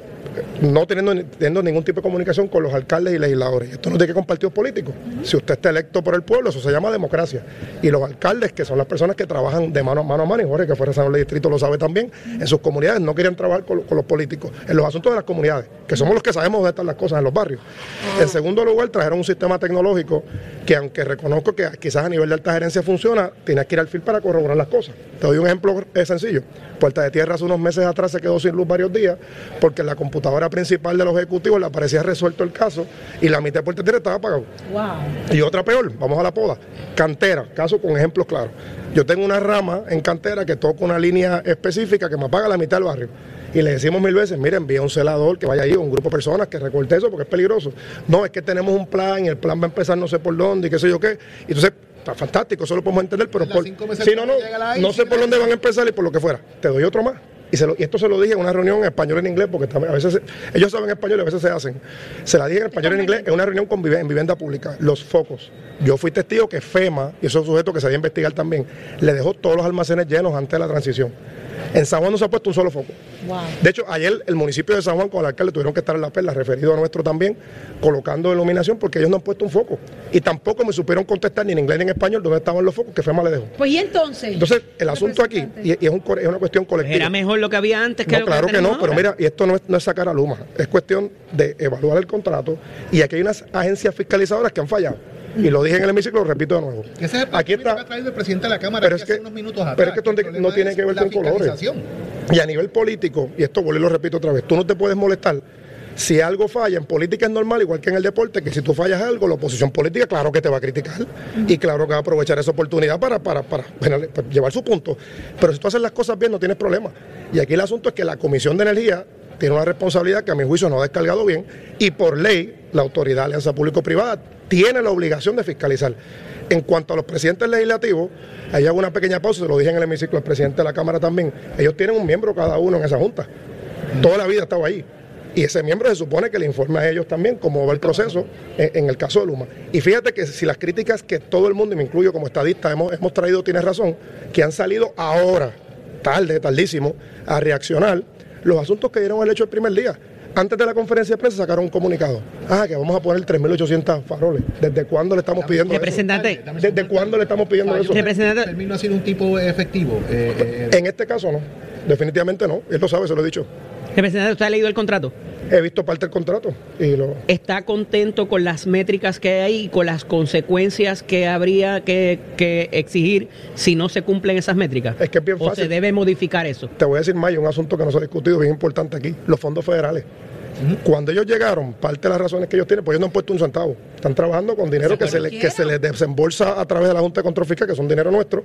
I: no teniendo, teniendo ningún tipo de comunicación con los alcaldes y legisladores. Esto no es de qué con partidos políticos. Si usted está electo por el pueblo, eso se llama democracia. Y los alcaldes, que son las personas que trabajan de mano a mano a mano, y Jorge, que fue senador de distrito, lo sabe también, en sus comunidades no querían trabajar con, con los políticos, en los asuntos de las comunidades, que somos los que sabemos dónde están las cosas en los barrios. En segundo lugar, trajeron un sistema tecnológico que, aunque reconozco que quizás a nivel de alta gerencia funciona, tienes que ir al FIL para corroborar las cosas. Te doy un ejemplo eh, sencillo. Puerta de Tierra hace unos meses atrás se quedó sin luz varios días porque en la computadora principal de los ejecutivos le aparecía resuelto el caso y la mitad de Puerta Tierra estaba apagado.
B: Wow.
I: Y otra peor, vamos a la poda. Cantera, caso con ejemplos claros. Yo tengo una rama en cantera que toca una línea específica que me apaga la mitad del barrio. Y le decimos mil veces, mire, envía un celador que vaya ahí, un grupo de personas que recorte eso porque es peligroso. No, es que tenemos un plan y el plan va a empezar no sé por dónde y qué sé yo qué. Y entonces, está fantástico, eso lo podemos entender, pero por, sí, no, no, no sé por dónde van a empezar y por lo que fuera. Te doy otro más. Y, se lo- y esto se lo dije en una reunión en español en inglés, porque también a veces se- ellos saben español y a veces se hacen. Se la dije en español en inglés en una reunión con vive- en vivienda pública. Los focos. Yo fui testigo que FEMA, y eso es un sujeto que se debe investigar también, le dejó todos los almacenes llenos antes de la transición. En San Juan no se ha puesto un solo foco.
B: Wow.
I: De hecho, ayer el municipio de San Juan con el alcalde tuvieron que estar en la perla, referido a nuestro también, colocando iluminación porque ellos no han puesto un foco. Y tampoco me supieron contestar ni en inglés ni en español dónde estaban los focos que FEMA le dejó.
B: Pues y entonces.
I: Entonces, el asunto aquí, y, y es, un co- es una cuestión colectiva.
D: ¿Era mejor lo que había antes que
I: No,
D: lo
I: claro que no, pero mira, y esto no es, no es sacar a Luma, es cuestión de evaluar el contrato y aquí hay unas agencias fiscalizadoras que han fallado. Y lo dije en el hemiciclo, lo repito de nuevo.
C: Ese es el
I: Aquí está,
C: que ha traído el presidente de la Cámara
I: pero es
C: hace
I: que,
C: unos minutos atrás.
I: pero es que esto no- tiene que ver con colores. Y a nivel político, y esto vuelvo y lo repito otra vez, tú no te puedes molestar Si algo falla, en política es normal, igual que en el deporte, que si tú fallas algo, la oposición política, claro que te va a criticar y claro que va a aprovechar esa oportunidad para, para, para, para llevar su punto. Pero si tú haces las cosas bien, no tienes problema. Y aquí el asunto es que la Comisión de Energía tiene una responsabilidad que a mi juicio no ha descargado bien y por ley la autoridad de alianza público-privada tiene la obligación de fiscalizar. En cuanto a los presidentes legislativos, ahí hago una pequeña pausa, se lo dije en el hemiciclo al presidente de la Cámara también, ellos tienen un miembro cada uno en esa junta. Toda la vida estaba ahí. Y ese miembro se supone que le informa a ellos también cómo va el proceso en, el caso de Luma. Y fíjate que si las críticas que todo el mundo, y me incluyo como estadista, hemos, hemos traído, tienes razón, que han salido ahora, tarde, tardísimo, a reaccionar, los asuntos que dieron el hecho el primer día. Antes de la conferencia de prensa sacaron un comunicado. Ah, que vamos a poner 3.800 faroles. ¿Desde cuándo le estamos pidiendo
D: Representante.
I: eso? ¿Desde cuándo le estamos pidiendo eso?
C: Termino ha sido un tipo efectivo. eh, eh,
I: En este caso no. Definitivamente no. Él lo sabe, se lo he dicho.
D: Representante, ¿usted ha leído el contrato?
I: He visto parte del contrato y lo...
D: ¿Está contento con las métricas que hay y con las consecuencias que habría que, que exigir si no se cumplen esas métricas?
I: Es que es bien
D: ¿O
I: fácil.
D: se debe modificar eso?
I: Te voy a decir más, hay un asunto que no se ha discutido bien importante aquí, los fondos federales. Cuando ellos llegaron, parte de las razones que ellos tienen, pues ellos no han puesto un centavo. Están trabajando con dinero que se, le, que se les desembolsa a través de la Junta de Control Fiscal, que son dinero nuestro,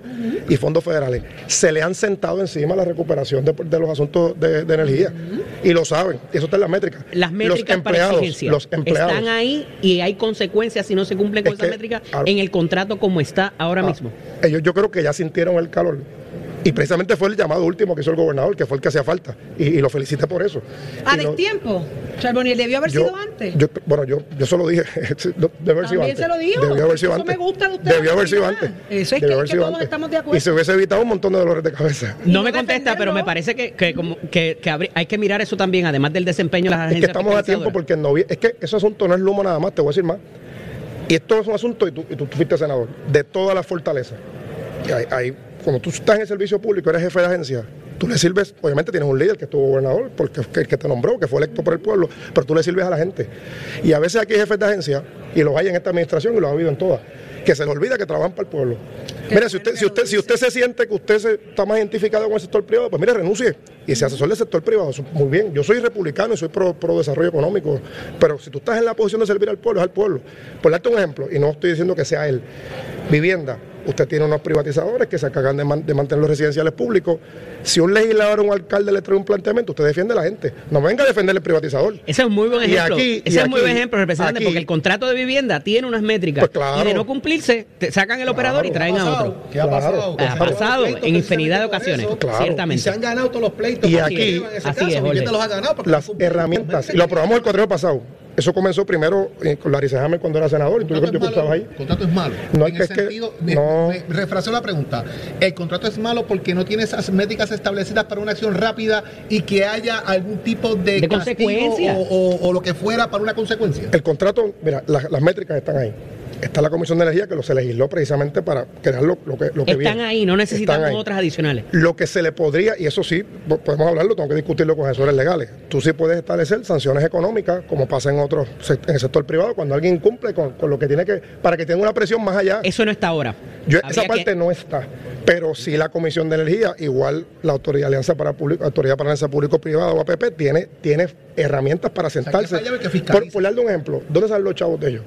I: y fondos federales. Se le han sentado encima la recuperación de, de los asuntos de, de energía. Y lo saben, y eso está en las métricas.
D: Las métricas
I: los empleados,
D: exigencia
I: los empleados.
D: están ahí y hay consecuencias si no se cumplen con
I: Es
D: esas
I: que,
D: métricas en el contrato como está ahora
I: Ah,
D: mismo.
I: Ellos yo creo que ya sintieron el calor. Y precisamente fue el llamado último que hizo el gobernador, que fue el que hacía falta. Y, y lo felicité por eso.
B: A
I: Y no-
B: destiempo. Charboniel debió haber
I: yo-
B: sido antes.
I: yo- bueno, yo, yo solo dije, no, debió haber sido
B: También
I: antes.
B: se lo dijo.
I: Debió haber sido
B: Eso
I: antes.
B: me gusta de ustedes,
I: Debió haber sido antes.
B: Eso es que-
I: haber
B: que
I: sido
B: todos
I: antes.
B: estamos de acuerdo.
I: Y se hubiese evitado un montón de dolores de cabeza.
D: No me contesta, pero me parece que, que como que, que hay que mirar eso también, además del desempeño de las
I: Es que
D: agencias
I: estamos a tiempo porque en novie- es que ese asunto no es Luma nada más, te voy a decir más. Y esto es un asunto, y tú, y tú fuiste senador, de todas las fortalezas. Hay- cuando tú estás en el servicio público, eres jefe de agencia, tú le sirves, obviamente tienes un líder que estuvo gobernador, porque que, el que te nombró, que fue electo por el pueblo, pero tú le sirves a la gente. Y a veces aquí hay jefes de agencia, y los hay en esta administración y los ha habido en todas, que se les olvida que trabajan para el pueblo. Mira, si usted, si usted, si usted se siente que usted está más identificado con el sector privado, pues mire, renuncie y se asesore del sector privado. Muy bien, yo soy republicano y soy pro, pro desarrollo económico, pero si tú estás en la posición de servir al pueblo, es al pueblo. Por darte un ejemplo, y no estoy diciendo que sea él, vivienda. Usted tiene unos privatizadores que se encargan de, man- de mantener los residenciales públicos. Si un legislador o un alcalde le trae un planteamiento, usted defiende a la gente. No venga a defender el privatizador.
D: Ese es un muy buen
I: Y
D: ejemplo.
I: aquí-
D: Ese
I: y
D: es un muy buen
I: aquí-
D: ejemplo, representante,
I: aquí-
D: porque el contrato de vivienda tiene unas métricas.
I: Pues claro.
D: Y de no cumplirse, te sacan el operador y traen a otro.
C: ¿Qué ha pasado?
D: Ha pasado en infinidad de ocasiones,
I: Claro.
C: Y
D: ciertamente.
C: se han ganado todos los pleitos.
I: Y aquí-
C: es, en ese
D: así
C: caso,
D: es,
C: los ha ganado porque
I: las herramientas. Y lo aprobamos el cuatrino pasado. Eso comenzó primero eh, con Larry Hammer cuando era senador. Y tú, yo, yo
C: contrato, es
I: estabas
C: malo,
I: ahí.
C: el contrato es malo.
I: No,
C: en
I: es
C: el
I: que-
C: sentido, me,
I: no.
C: me refraseo la pregunta. El contrato es malo porque no tiene esas métricas establecidas para una acción rápida y que haya algún tipo de,
D: De
C: castigo
D: consecuencia.
C: o, o- o lo que fuera para una consecuencia.
I: El contrato, mira, las, las métricas están ahí. Está la Comisión de Energía que lo se legisló precisamente para crear lo, lo que, lo que
D: Están
I: viene.
D: ahí, no
I: ahí.
D: otras adicionales.
I: Lo que se le podría, y eso sí, po- podemos hablarlo, tengo que discutirlo con asesores legales. Tú sí puedes establecer sanciones económicas, como pasa en otros en el sector privado, cuando alguien cumple con, con lo que tiene que, para que tenga una presión más allá.
D: Eso no está ahora.
I: Yo, esa parte
D: que-
I: no está, pero sí la Comisión de Energía, igual la Autoridad Alianza para Público, Autoridad para Alianza Público-Privada o APP, tiene, tiene herramientas para sentarse.
C: que
I: por, por darle un ejemplo, ¿dónde salen los chavos de ellos?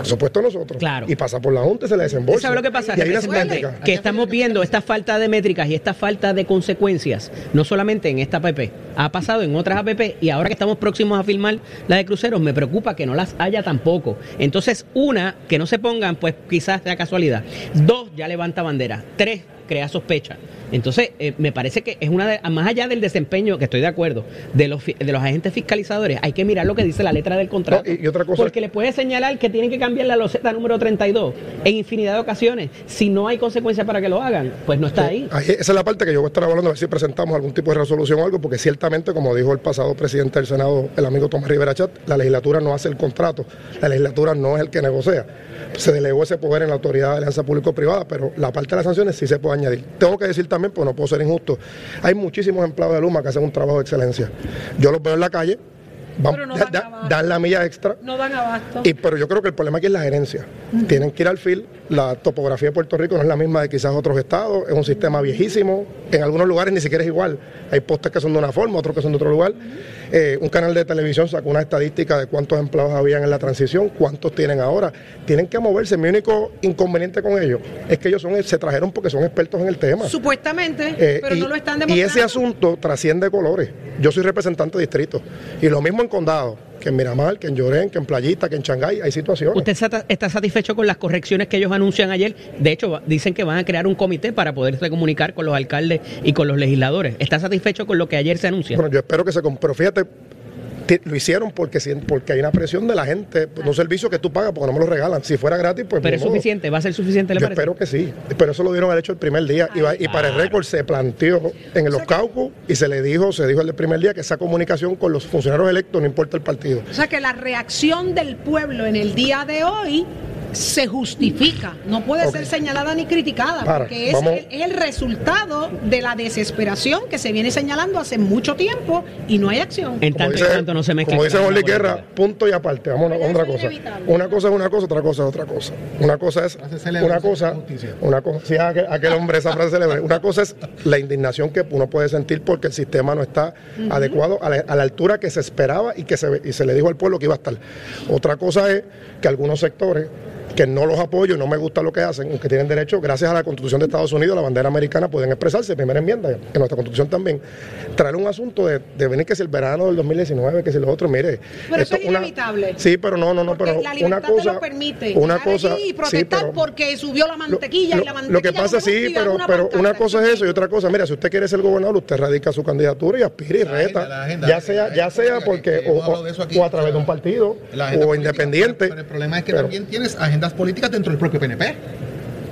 I: Por supuesto nosotros.
D: Claro.
I: Y pasa por la Junta y se le desembolsa.
D: ¿Sabe lo que pasa?
I: Y hay.
D: Que estamos viendo esta falta de métricas y esta falta de consecuencias, no solamente en esta APP, ha pasado en otras APP y ahora que estamos próximos a filmar la de cruceros, me preocupa que no las haya tampoco. Entonces, una, que no se pongan, pues quizás sea casualidad. Dos, ya levanta bandera. Tres, crea sospecha. Entonces, eh, me parece que es una de, más allá del desempeño, que estoy de acuerdo, de los, de los agentes fiscalizadores, hay que mirar lo que dice la letra del contrato.
I: No, y- y otra cosa-
D: Porque le puede señalar que tienen que cambiar la loseta número 32 en infinidad de ocasiones. Si no hay consecuencias para que lo hagan, pues no está ahí.
I: Ahí- esa es la parte que yo voy a estar hablando, a ver si presentamos algún tipo de resolución o algo, porque ciertamente, como dijo el pasado presidente del Senado, el amigo Tomás Rivera Chat, la legislatura no hace el contrato, la legislatura no es el que negocia. Se delegó ese poder en la Autoridad de Alianza Público-Privada, pero la parte de las sanciones sí se puede añadir. Tengo que decir también, pues no puedo ser injusto, hay muchísimos empleados de Luma que hacen un trabajo de excelencia. Yo los veo en la calle, Vamos,
B: Pero no
I: da-
B: dan
I: da-
B: abasto.
I: dan la milla extra.
B: No dan abasto.
I: Y, pero yo creo que el problema aquí es la gerencia. Tienen que ir al fil. La topografía de Puerto Rico no es la misma de quizás otros estados. Es un sistema viejísimo. En algunos lugares ni siquiera es igual. Hay postes que son de una forma, otros que son de otro lugar. Eh, un canal de televisión sacó una estadística de cuántos empleados habían en la transición, cuántos tienen ahora. Tienen que moverse. Mi único inconveniente con ellos es que ellos son, se trajeron porque son expertos en el tema.
B: Supuestamente,
I: Eh,
B: pero
I: y,
B: no lo están
I: y
B: demostrando.
I: ese asunto trasciende colores. Yo soy representante de distrito. Y lo mismo en condado, que en Miramar, que en Llorén, que en Playita, que en Shanghái, hay situaciones.
D: ¿Usted está- satisfecho con las correcciones que ellos anuncian ayer? De hecho, dicen que van a crear un comité para poderse comunicar con los alcaldes y con los legisladores. ¿Está satisfecho con lo que ayer se anuncia?
I: Bueno, yo espero que se... Pero fíjate, lo hicieron porque, porque hay una presión de la gente. pues, Un servicio que tú pagas porque no me lo regalan. Si fuera gratis, pues...
D: Pero es
I: modo.
D: suficiente, va a ser suficiente, ¿le
I: Yo
D: parece?
I: espero que sí, pero eso lo dieron al hecho el primer día y, va- y para el récord se planteó en los caucus y se le dijo, se dijo el del primer día que esa comunicación con los funcionarios electos no importa el partido.
B: O sea que la reacción del pueblo en el día de hoy se justifica, no puede ser señalada ni criticada,
I: Para,
B: porque es el, es el resultado de la desesperación que se viene señalando hace mucho tiempo y no hay acción.
D: En
I: Como
D: tanto
I: dice-
D: no se mezcle
I: Como dice Jorge. Guerra, punto y aparte. Vamos a otra cosa.
B: inevitable.
I: Una cosa es una cosa, otra cosa es otra cosa. Una cosa es una cosa,
C: justicia.
I: una cosa, sí, aquel, aquel hombre, esa frase célebre. Una cosa es la indignación que uno puede sentir porque el sistema no está adecuado a la, a la altura que se esperaba y que se, y se le dijo al pueblo que iba a estar. Otra cosa es que algunos sectores que no los apoyo y no me gusta lo que hacen, aunque tienen derecho, gracias a la Constitución de Estados Unidos, la bandera americana, pueden expresarse, primera enmienda, en nuestra Constitución también, traer un asunto de, de venir que si el verano del 2019, que si lo otro, mire.
B: Pero eso
I: esto
B: es
I: una-
B: inevitable.
I: Sí, pero no, no, no,
B: Porque
I: pero
B: la
I: una
B: libertad
I: cosa,
B: te lo permite.
I: una cosa,
B: y
I: sí,
B: protestar
I: pero-
B: porque subió la mantequilla
I: lo,
B: y la
I: lo
B: mantequilla.
I: que pasa sí, pero,
B: una
I: pero una cosa es eso y otra cosa, mira, si usted quiere ser gobernador, usted radica su candidatura y aspira y
C: La agenda,
I: reta,
C: la agenda,
I: ya
C: la
I: sea,
C: agenda,
I: ya sea
C: que-
I: porque
C: que
I: o, a través de un partido
C: agenda
I: o
C: política,
I: independiente.
C: Pero, pero el problema es que
I: pero-
C: también tienes agendas políticas dentro del propio PNP.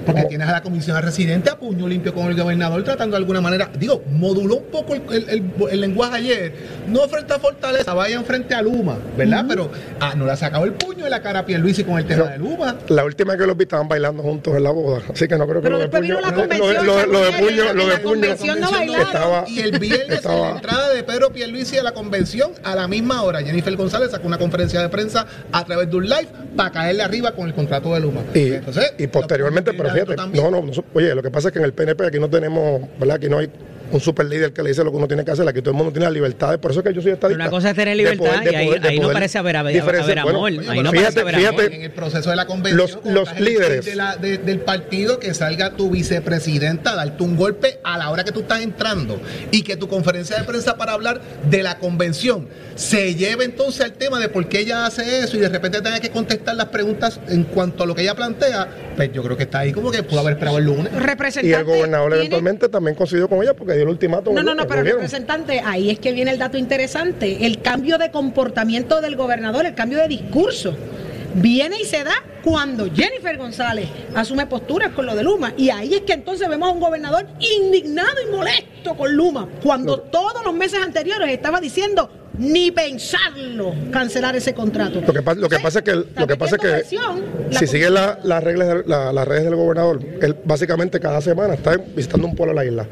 C: Porque tienes a la comisión residente a puño limpio con el gobernador tratando de alguna manera, digo, moduló un poco el, el- el- el lenguaje ayer, no frente a Fortaleza, vayan frente a Luma, ¿verdad? Pero ah, no le ha sacado el puño de la cara a Pierluisi con el tema
I: Pero-
C: de Luma.
I: La última que los vi estaban bailando juntos en la boda, así que no creo que
B: Pero
I: lo de puño,
B: la
I: lo, de-
B: convención,
I: lo de- lo de
B: Samuel,
I: puño,
B: en
I: lo de
B: la
I: puño
B: convención no bailaron.
I: estaba,
C: y el viernes en
I: estaba-
C: la entrada de Pedro Pierluisi a la convención a la misma hora Jennifer González sacó una conferencia de prensa a través de un live para caerle arriba con el contrato de Luma.
I: Y,
C: Entonces,
I: y posteriormente, pero fíjate,
C: también.
I: no, no, no, oye, lo que pasa es que en el PNP aquí no tenemos, ¿verdad? Aquí no hay un super líder que le dice lo que uno tiene que hacer, aquí todo el mundo tiene la libertad, por eso es que yo soy estadista.
D: Una cosa es tener
I: de
D: libertad
I: poder- de
D: y ahí-
I: poder- de
D: ahí no parece haber- haber- amor,
I: Bueno,
D: ahí no
I: fíjate,
D: parece haber
I: fíjate,
D: amor.
C: en el proceso de la convención,
I: Los- los líderes.
C: de la- de- del partido, que salga tu vicepresidenta a darte un golpe a la hora que tú estás entrando y que tu conferencia de prensa para hablar de la convención se lleve entonces al tema de por qué ella hace eso y de repente tenga que contestar las preguntas en cuanto a lo que ella plantea, pues yo creo que está ahí como que pudo haber esperado el lunes.
B: Representante.
I: y el gobernador
B: tiene-
I: eventualmente también coincidió con ella porque dio el ultimátum.
B: No, no, no, pero representante, ahí es que viene el dato interesante, el cambio de comportamiento del gobernador, el cambio de discurso. Viene y se da cuando Jennifer González asume posturas con lo de Luma. Y ahí es que entonces vemos a un gobernador indignado y molesto con Luma, cuando
I: Lo-
B: todos los meses anteriores estaba diciendo ni pensarlo cancelar ese contrato.
I: Lo que, pasa, lo que
B: Sí,
I: pasa es que, lo que, pasa es que si sigue la- las reglas la- las redes del gobernador, él básicamente cada semana está visitando un pueblo a la isla.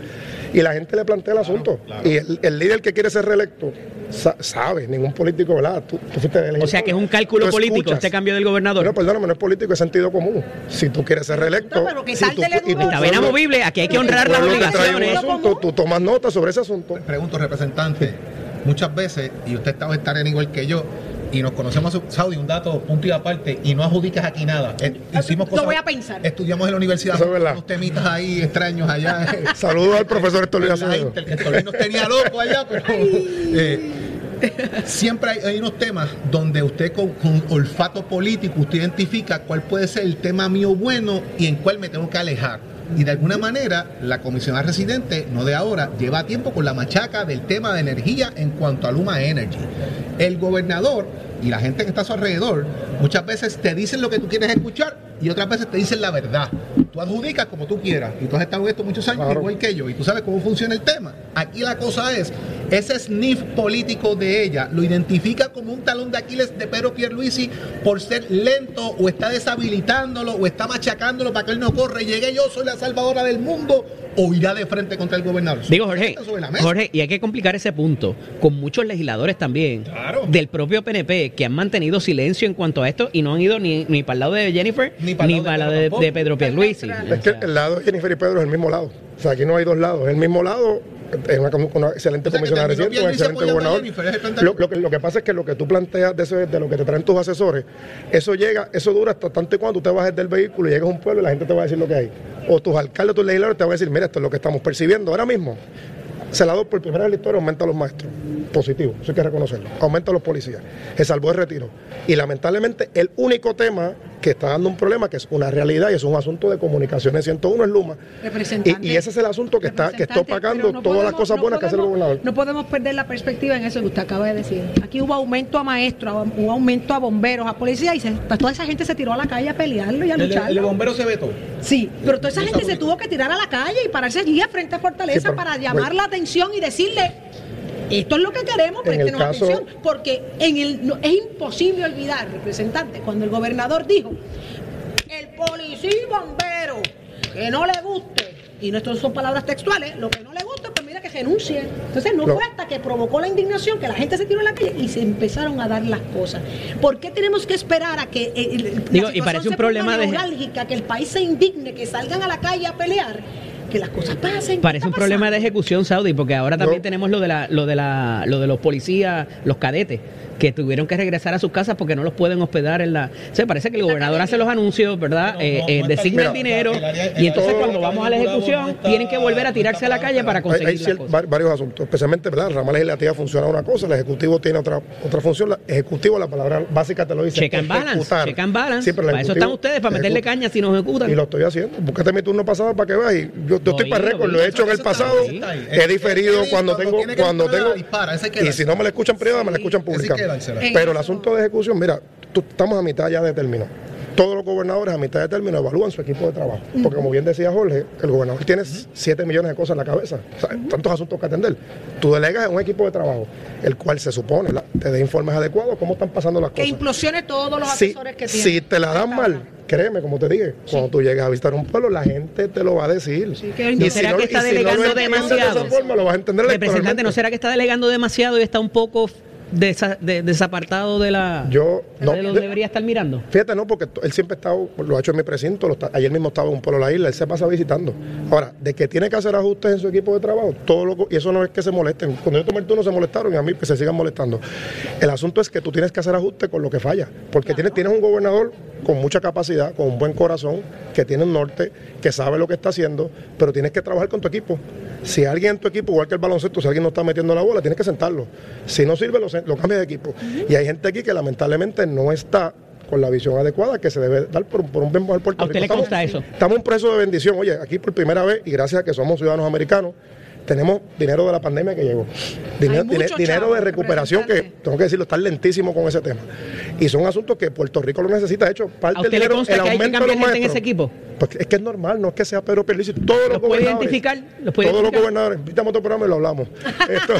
I: Y la gente le plantea el asunto. Y el, el líder que quiere ser reelecto sa- sabe, ningún político, ¿verdad? Tú, tú fuiste elegido.
D: O sea que es un cálculo político
I: escuchas.
D: este cambio del gobernador.
I: Bueno, perdóname, no es político, es sentido común. Si tú quieres ser reelecto.
B: No, pero que
I: si y.
D: Está bien
I: pueblo-
D: amovible, aquí hay que honrar las obligaciones.
I: asunto, tú tomas nota sobre ese asunto.
C: Pregunto, representante, muchas veces, y usted estaba estar en igual que yo, y nos conocemos, Saudi, un dato punto y aparte, y no adjudicas aquí nada. Eh, Hicimos
B: Lo
C: cosas,
B: voy a pensar.
C: Estudiamos en la universidad,
I: Eso es verdad.
C: unos temitas ahí extraños allá.
I: Saludos al profesor
C: La
I: Acevedo.
C: Que nos tenía loco allá, pero eh, siempre hay, hay unos temas donde usted con, con olfato político, usted identifica cuál puede ser el tema mío bueno y en cuál me tengo que alejar. Y de alguna manera, la comisionada residente, no de ahora, lleva tiempo con la machaca del tema de energía en cuanto a Luma Energy. El gobernador y la gente que está a su alrededor muchas veces te dicen lo que tú quieres escuchar y otras veces te dicen la verdad. Tú adjudicas como tú quieras y tú has estado en esto muchos años
I: Claro.
C: igual que yo y tú sabes cómo funciona el tema. Aquí la cosa es ese sniff político de ella lo identifica como un talón de Aquiles de Pedro Pierluisi por ser lento o está deshabilitándolo o está machacándolo para que él no corre y llegue yo, soy la salvadora del mundo o irá de frente contra el gobernador.
D: Digo, Jorge. Jorge, y hay que complicar ese punto con muchos legisladores también del propio PNP que han mantenido silencio en cuanto a esto y no han ido ni, ni para el lado de Jennifer ni para el lado de, de Pedro Pierluisi.
I: Es que el lado de Jennifer y Pedro es el mismo lado. O sea, aquí no hay dos lados. Es el mismo lado. Es una, una excelente comisionada
C: terminó
I: reciente, un excelente gobernador. Lo, lo que, lo que pasa es que lo que tú planteas de, ese- de lo que te traen tus asesores, eso llega, eso dura hasta tanto y cuando tú te bajes del vehículo y llegas a un pueblo y la gente te va a decir lo que hay. O tus alcaldes, tus legisladores te van a decir, mira, esto es lo que estamos percibiendo ahora mismo. Senador, por primera vez en la historia aumenta a los maestros. Positivo, eso hay que reconocerlo. Aumenta a los policías. Se salvó el retiro. Y lamentablemente, el único tema que está dando un problema, que es una realidad y es un asunto de comunicaciones 101 es Luma. Y, y ese es el asunto que está, que está opacando
B: no
I: todas las cosas
B: no
I: buenas que hace el gobernador.
B: No podemos perder la perspectiva en eso que usted acaba de decir. Aquí hubo aumento a maestros, hubo aumento a bomberos, a policías y se- pues toda esa gente se tiró a la calle a pelearlo y a
C: El,
B: lucharlo.
C: el de bombero se vetó.
B: Sí, pero toda esa gente se tuvo que tirar a la calle y pararse allí a frente a Fortaleza
I: Sí, pero,
B: para llamar
I: bueno.
B: la atención y decirle, esto es lo que queremos,
I: En el
B: préstenos
I: caso-
B: atención, porque en el, no- es imposible olvidar, representante, cuando el gobernador dijo, el policía y bombero que no le guste, y no esto son palabras textuales, lo que no le guste, pues mira que renuncie. Entonces no
I: Lo-
B: fue hasta que provocó la indignación que la gente se tiró a la calle y se empezaron a dar las cosas. ¿Por qué tenemos que esperar a que eh, la
D: Digo, y
B: situación
D: parece un
B: se
D: problema
B: ponga
D: de-
B: neurálgica, que el país se indigne, que salgan a la calle a pelear, que las cosas pasen?
D: Parece un problema de ejecución, Saudi, porque ahora también
I: No.
D: tenemos lo de la, lo de la, lo de los policías, los cadetes, que tuvieron que regresar a sus casas porque no los pueden hospedar en la. O sea, parece que el gobernador hace los anuncios, ¿verdad? Eh, eh, designa el dinero
C: el área- el
D: y entonces cuando vamos a la ejecución
C: no está-
D: tienen que volver a tirarse a la calle para
I: Hay,
D: conseguir
I: hay
D: las
I: cier-
D: cosas.
I: var- varios asuntos, especialmente ¿verdad? la rama legislativa funciona una cosa, el ejecutivo tiene otra otra función. La ejecutivo, la palabra básica te lo dice.
D: Check and balance,
I: ejecutar.
D: check and balance.
I: El
D: para eso están ustedes, para meterle
I: ejecuta.
D: caña si nos ejecutan.
I: Y lo estoy haciendo. Búscate mi turno pasado para que veas. Y yo, yo estoy para récord, lo he hecho en el pasado. He diferido cuando tengo. cuando tengo y si no me la escuchan privada, me la escuchan pública. Pero el asunto de ejecución, mira, tú- estamos a mitad ya de término. Todos los gobernadores a mitad de término evalúan su equipo de trabajo. Porque como bien decía Jorge, el gobernador tiene 7 millones de cosas en la cabeza. O sea, tantos asuntos que atender. Tú delegas en un equipo de trabajo, el cual se supone te dé informes adecuados, cómo están pasando las
B: Que
I: cosas.
B: implosione todos los
I: Si,
B: asesores que tiene.
I: si te la dan mal, créeme, como te dije, cuando tú llegues a visitar un pueblo, la gente te lo va a decir.
B: que
I: Y
D: ¿Será
I: no-
D: que está
I: y si no
D: delegando
I: lo
D: demasiado?
I: De esa forma, lo vas a entender
D: Representante, ¿no será que está delegando demasiado y está un poco desa- de- desapartado de la
I: Yo, no,
D: de lo
I: de-
D: debería estar mirando?
I: Fíjate, no, porque él siempre ha estado, lo ha hecho en mi precinto, lo está- ayer mismo estaba en un pueblo de la isla, él se pasa visitando. Ahora, de que tiene que hacer ajustes en su equipo de trabajo, todo lo, y eso no es que se molesten. Cuando yo tomé el turno se molestaron y a mí que se sigan molestando. El asunto es que tú tienes que hacer ajustes con lo que falla, porque tienes, tienes un gobernador con mucha capacidad, con un buen corazón, que tiene un norte, que sabe lo que está haciendo, pero tienes que trabajar con tu equipo. Si alguien en tu equipo, igual que el baloncesto, si alguien no está metiendo la bola, tienes que sentarlo. Si no sirve, lo, lo cambias de equipo. Y hay gente aquí que lamentablemente no está con la visión adecuada que se debe dar por, un- por un bien mejor Puerto
D: ¿A usted
I: Rico.
D: le
I: Estamos-
D: consta eso?
I: Estamos en un proceso de bendición. Oye, aquí por primera vez, y gracias a que somos ciudadanos americanos, tenemos dinero de la pandemia que llegó. Dinero, dinero de recuperación que, tengo que decirlo, está lentísimo con ese tema. Y son asuntos que Puerto Rico lo necesita. De hecho, parte
D: ¿A
I: del dinero,
D: consta
I: el
D: que hay que
I: aumento de los
D: gente en ese
I: maestros.
D: equipo?
I: Pues es que es normal, no es que sea Pedro Pierluisi. Todos los
D: ¿Los puede
I: gobernadores.
D: identificar? ¿Los puede
I: todos los gobernadores. Invítame a otro programa y lo hablamos. Esto-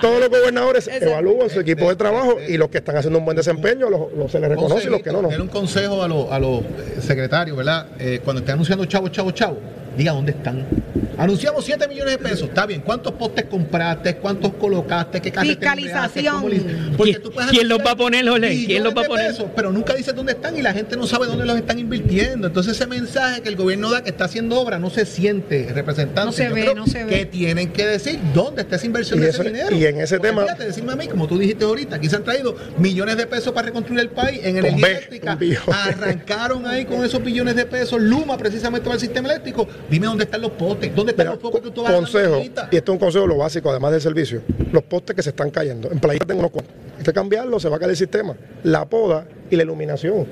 I: todos los gobernadores evalúan su equipo de trabajo y los que están haciendo un buen desempeño los, los- se les reconoce y los que no, no.
C: Era un consejo a los, a los eh, secretarios, ¿verdad? Eh, cuando estén anunciando chavo, chavo, chavo, diga dónde están. Anunciamos 7 millones de pesos, está bien. ¿Cuántos postes compraste? ¿Cuántos colocaste? ¿Qué carretera
B: Fiscalización.
C: Porque
D: ¿Quién-
C: tú puedes
D: quién los va a poner, Jorge? ¿Quién los va a poner?
C: pesos, pero nunca dices dónde están y la gente no sabe dónde los están invirtiendo. Entonces ese mensaje que el gobierno da que está haciendo obra no se siente representante.
B: No se
C: Yo
B: ve,
C: creo
B: no se ve.
C: Que tienen que decir dónde está esa inversión
I: Y
C: de
I: eso-
C: ese dinero.
I: y en ese
C: Porque
I: tema-
C: fíjate, decirme a mí, como tú dijiste ahorita, aquí se han traído millones de pesos para reconstruir el país en energía
I: B,
C: eléctrica. Arrancaron ahí con esos billones de pesos. Luma precisamente para el sistema eléctrico. Dime dónde están los postes, dónde están
I: Mira,
C: los focos que tú vas a
I: consejo, y esto es un consejo lo básico, además del servicio. Los postes que se están cayendo. En Playita tengo unos cuantos. Hay que cambiarlo, se va a caer el sistema. La poda y la iluminación.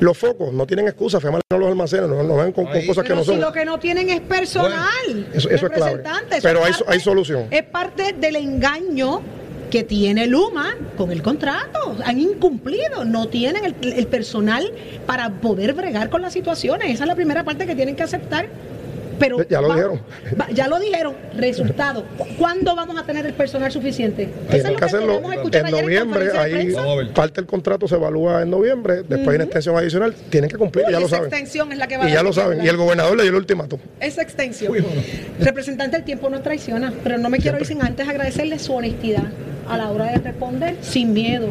I: Los focos no tienen excusa, FEMA no los almacena, no nos ven con, cosas que no
B: si
I: son.
B: lo que no tienen es personal.
I: Eso- eso es clave.
B: eso
I: Pero
B: es
I: hay-
B: parte-
I: hay solución.
B: Es parte del engaño que tiene Luma con el contrato. Han incumplido, no tienen el, el personal para poder bregar con las situaciones. Esa es la primera parte que tienen que aceptar. Pero
I: Ya lo
B: va-
I: dijeron.
B: va- ya lo dijeron. Resultado. ¿Cuándo vamos a tener el personal suficiente? Eso es lo
I: que hacerlo en noviembre. Ahí parte del contrato se evalúa en noviembre. Después hay una extensión adicional. Tienen que cumplir,
B: Uy,
I: ya lo
B: esa
I: saben.
B: extensión es la que va a
I: Y ya lo saben. Y el gobernador le dio el ultimátum.
B: Esa extensión. Representante, el tiempo no traiciona, pero no me quiero ir sin antes agradecerle su honestidad a la hora de responder sin miedo.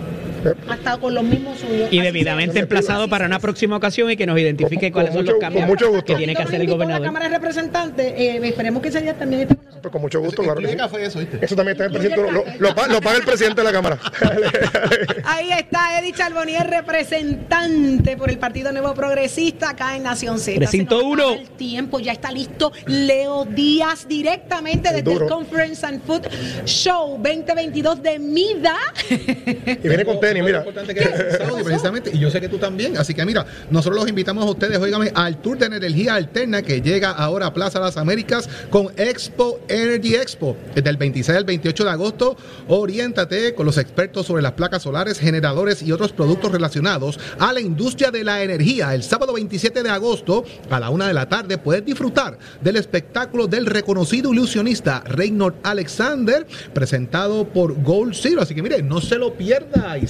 B: Ha estado con los mismos suyos.
D: Y debidamente emplazado para una próxima ocasión y que nos identifique
I: Con-
D: cuáles
I: con
D: son los cambios
I: con mucho gusto.
D: que tiene que hacer el
B: a La
D: gobernador.
B: Cámara de Representantes, eh, esperemos que ese día también esté con nosotros.
I: Pues con mucho gusto, claro sí.
C: Café eso, ¿viste?
I: Eso también está en el presidente. Lo,
B: café.
I: lo pa- lo paga el presidente de la Cámara.
B: Ahí está Eddie Charbonnier, representante por el Partido Nuevo Progresista acá en Nación Z.
D: Precinto
B: Se nos acaba
D: uno.
B: El tiempo ya está listo. Leo Díaz directamente
I: El
B: desde el. Conference and Food Show 2022 de MIDA.
I: y viene con tenis, mira.
C: importante que es Saudi, precisamente, y yo sé que tú también. Así que mira, nosotros los invitamos a ustedes, óigame, al Tour de Energía Alterna que llega ahora a Plaza Las Américas con Expo Energy Expo. Desde el 26 al 28 de agosto, oriéntate con los expertos sobre las placas solares, generadores y otros productos relacionados a la industria de la energía. El sábado 27 de agosto, a la una de la tarde, puedes disfrutar del espectáculo del reconocido ilusionista Reynolds Alexander, presentado por Gold Zero. Así que mire, no se lo pierda, y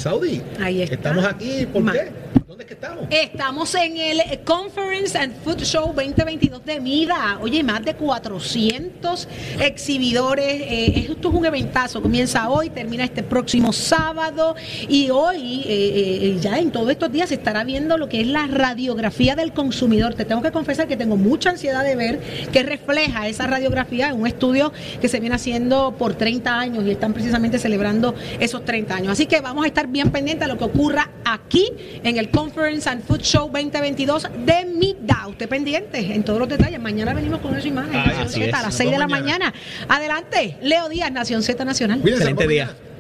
B: Ahí está.
C: Estamos aquí, ¿por
B: Ma-
C: qué? ¿Dónde es que estamos?
B: Estamos en el Conference and Food Show 2022 de MIDA. Oye, más de 400 exhibidores. Eh, esto es un eventazo. Comienza hoy, termina este próximo sábado. Y hoy, eh, eh, ya en todos estos días, se estará viendo lo que es la radiografía del consumidor. Te tengo que confesar que tengo mucha ansiedad de ver qué refleja esa radiografía en un estudio que se viene haciendo por 30 años y están precisamente celebrando esos 30 años. Así que vamos a estar bien pendientes a lo que ocurra aquí en el Conference and Food Show 2022 de MIDA. Usted pendiente en todos los detalles. Mañana venimos con esa imagen.
C: Ay,
B: Nación Z,
C: es.
B: a las
C: Nos
B: 6 de la
C: mañana.
B: mañana. Adelante, Leo Díaz, Nación Z Nacional.
C: Cuídense,
D: Excelente día.
C: mañana.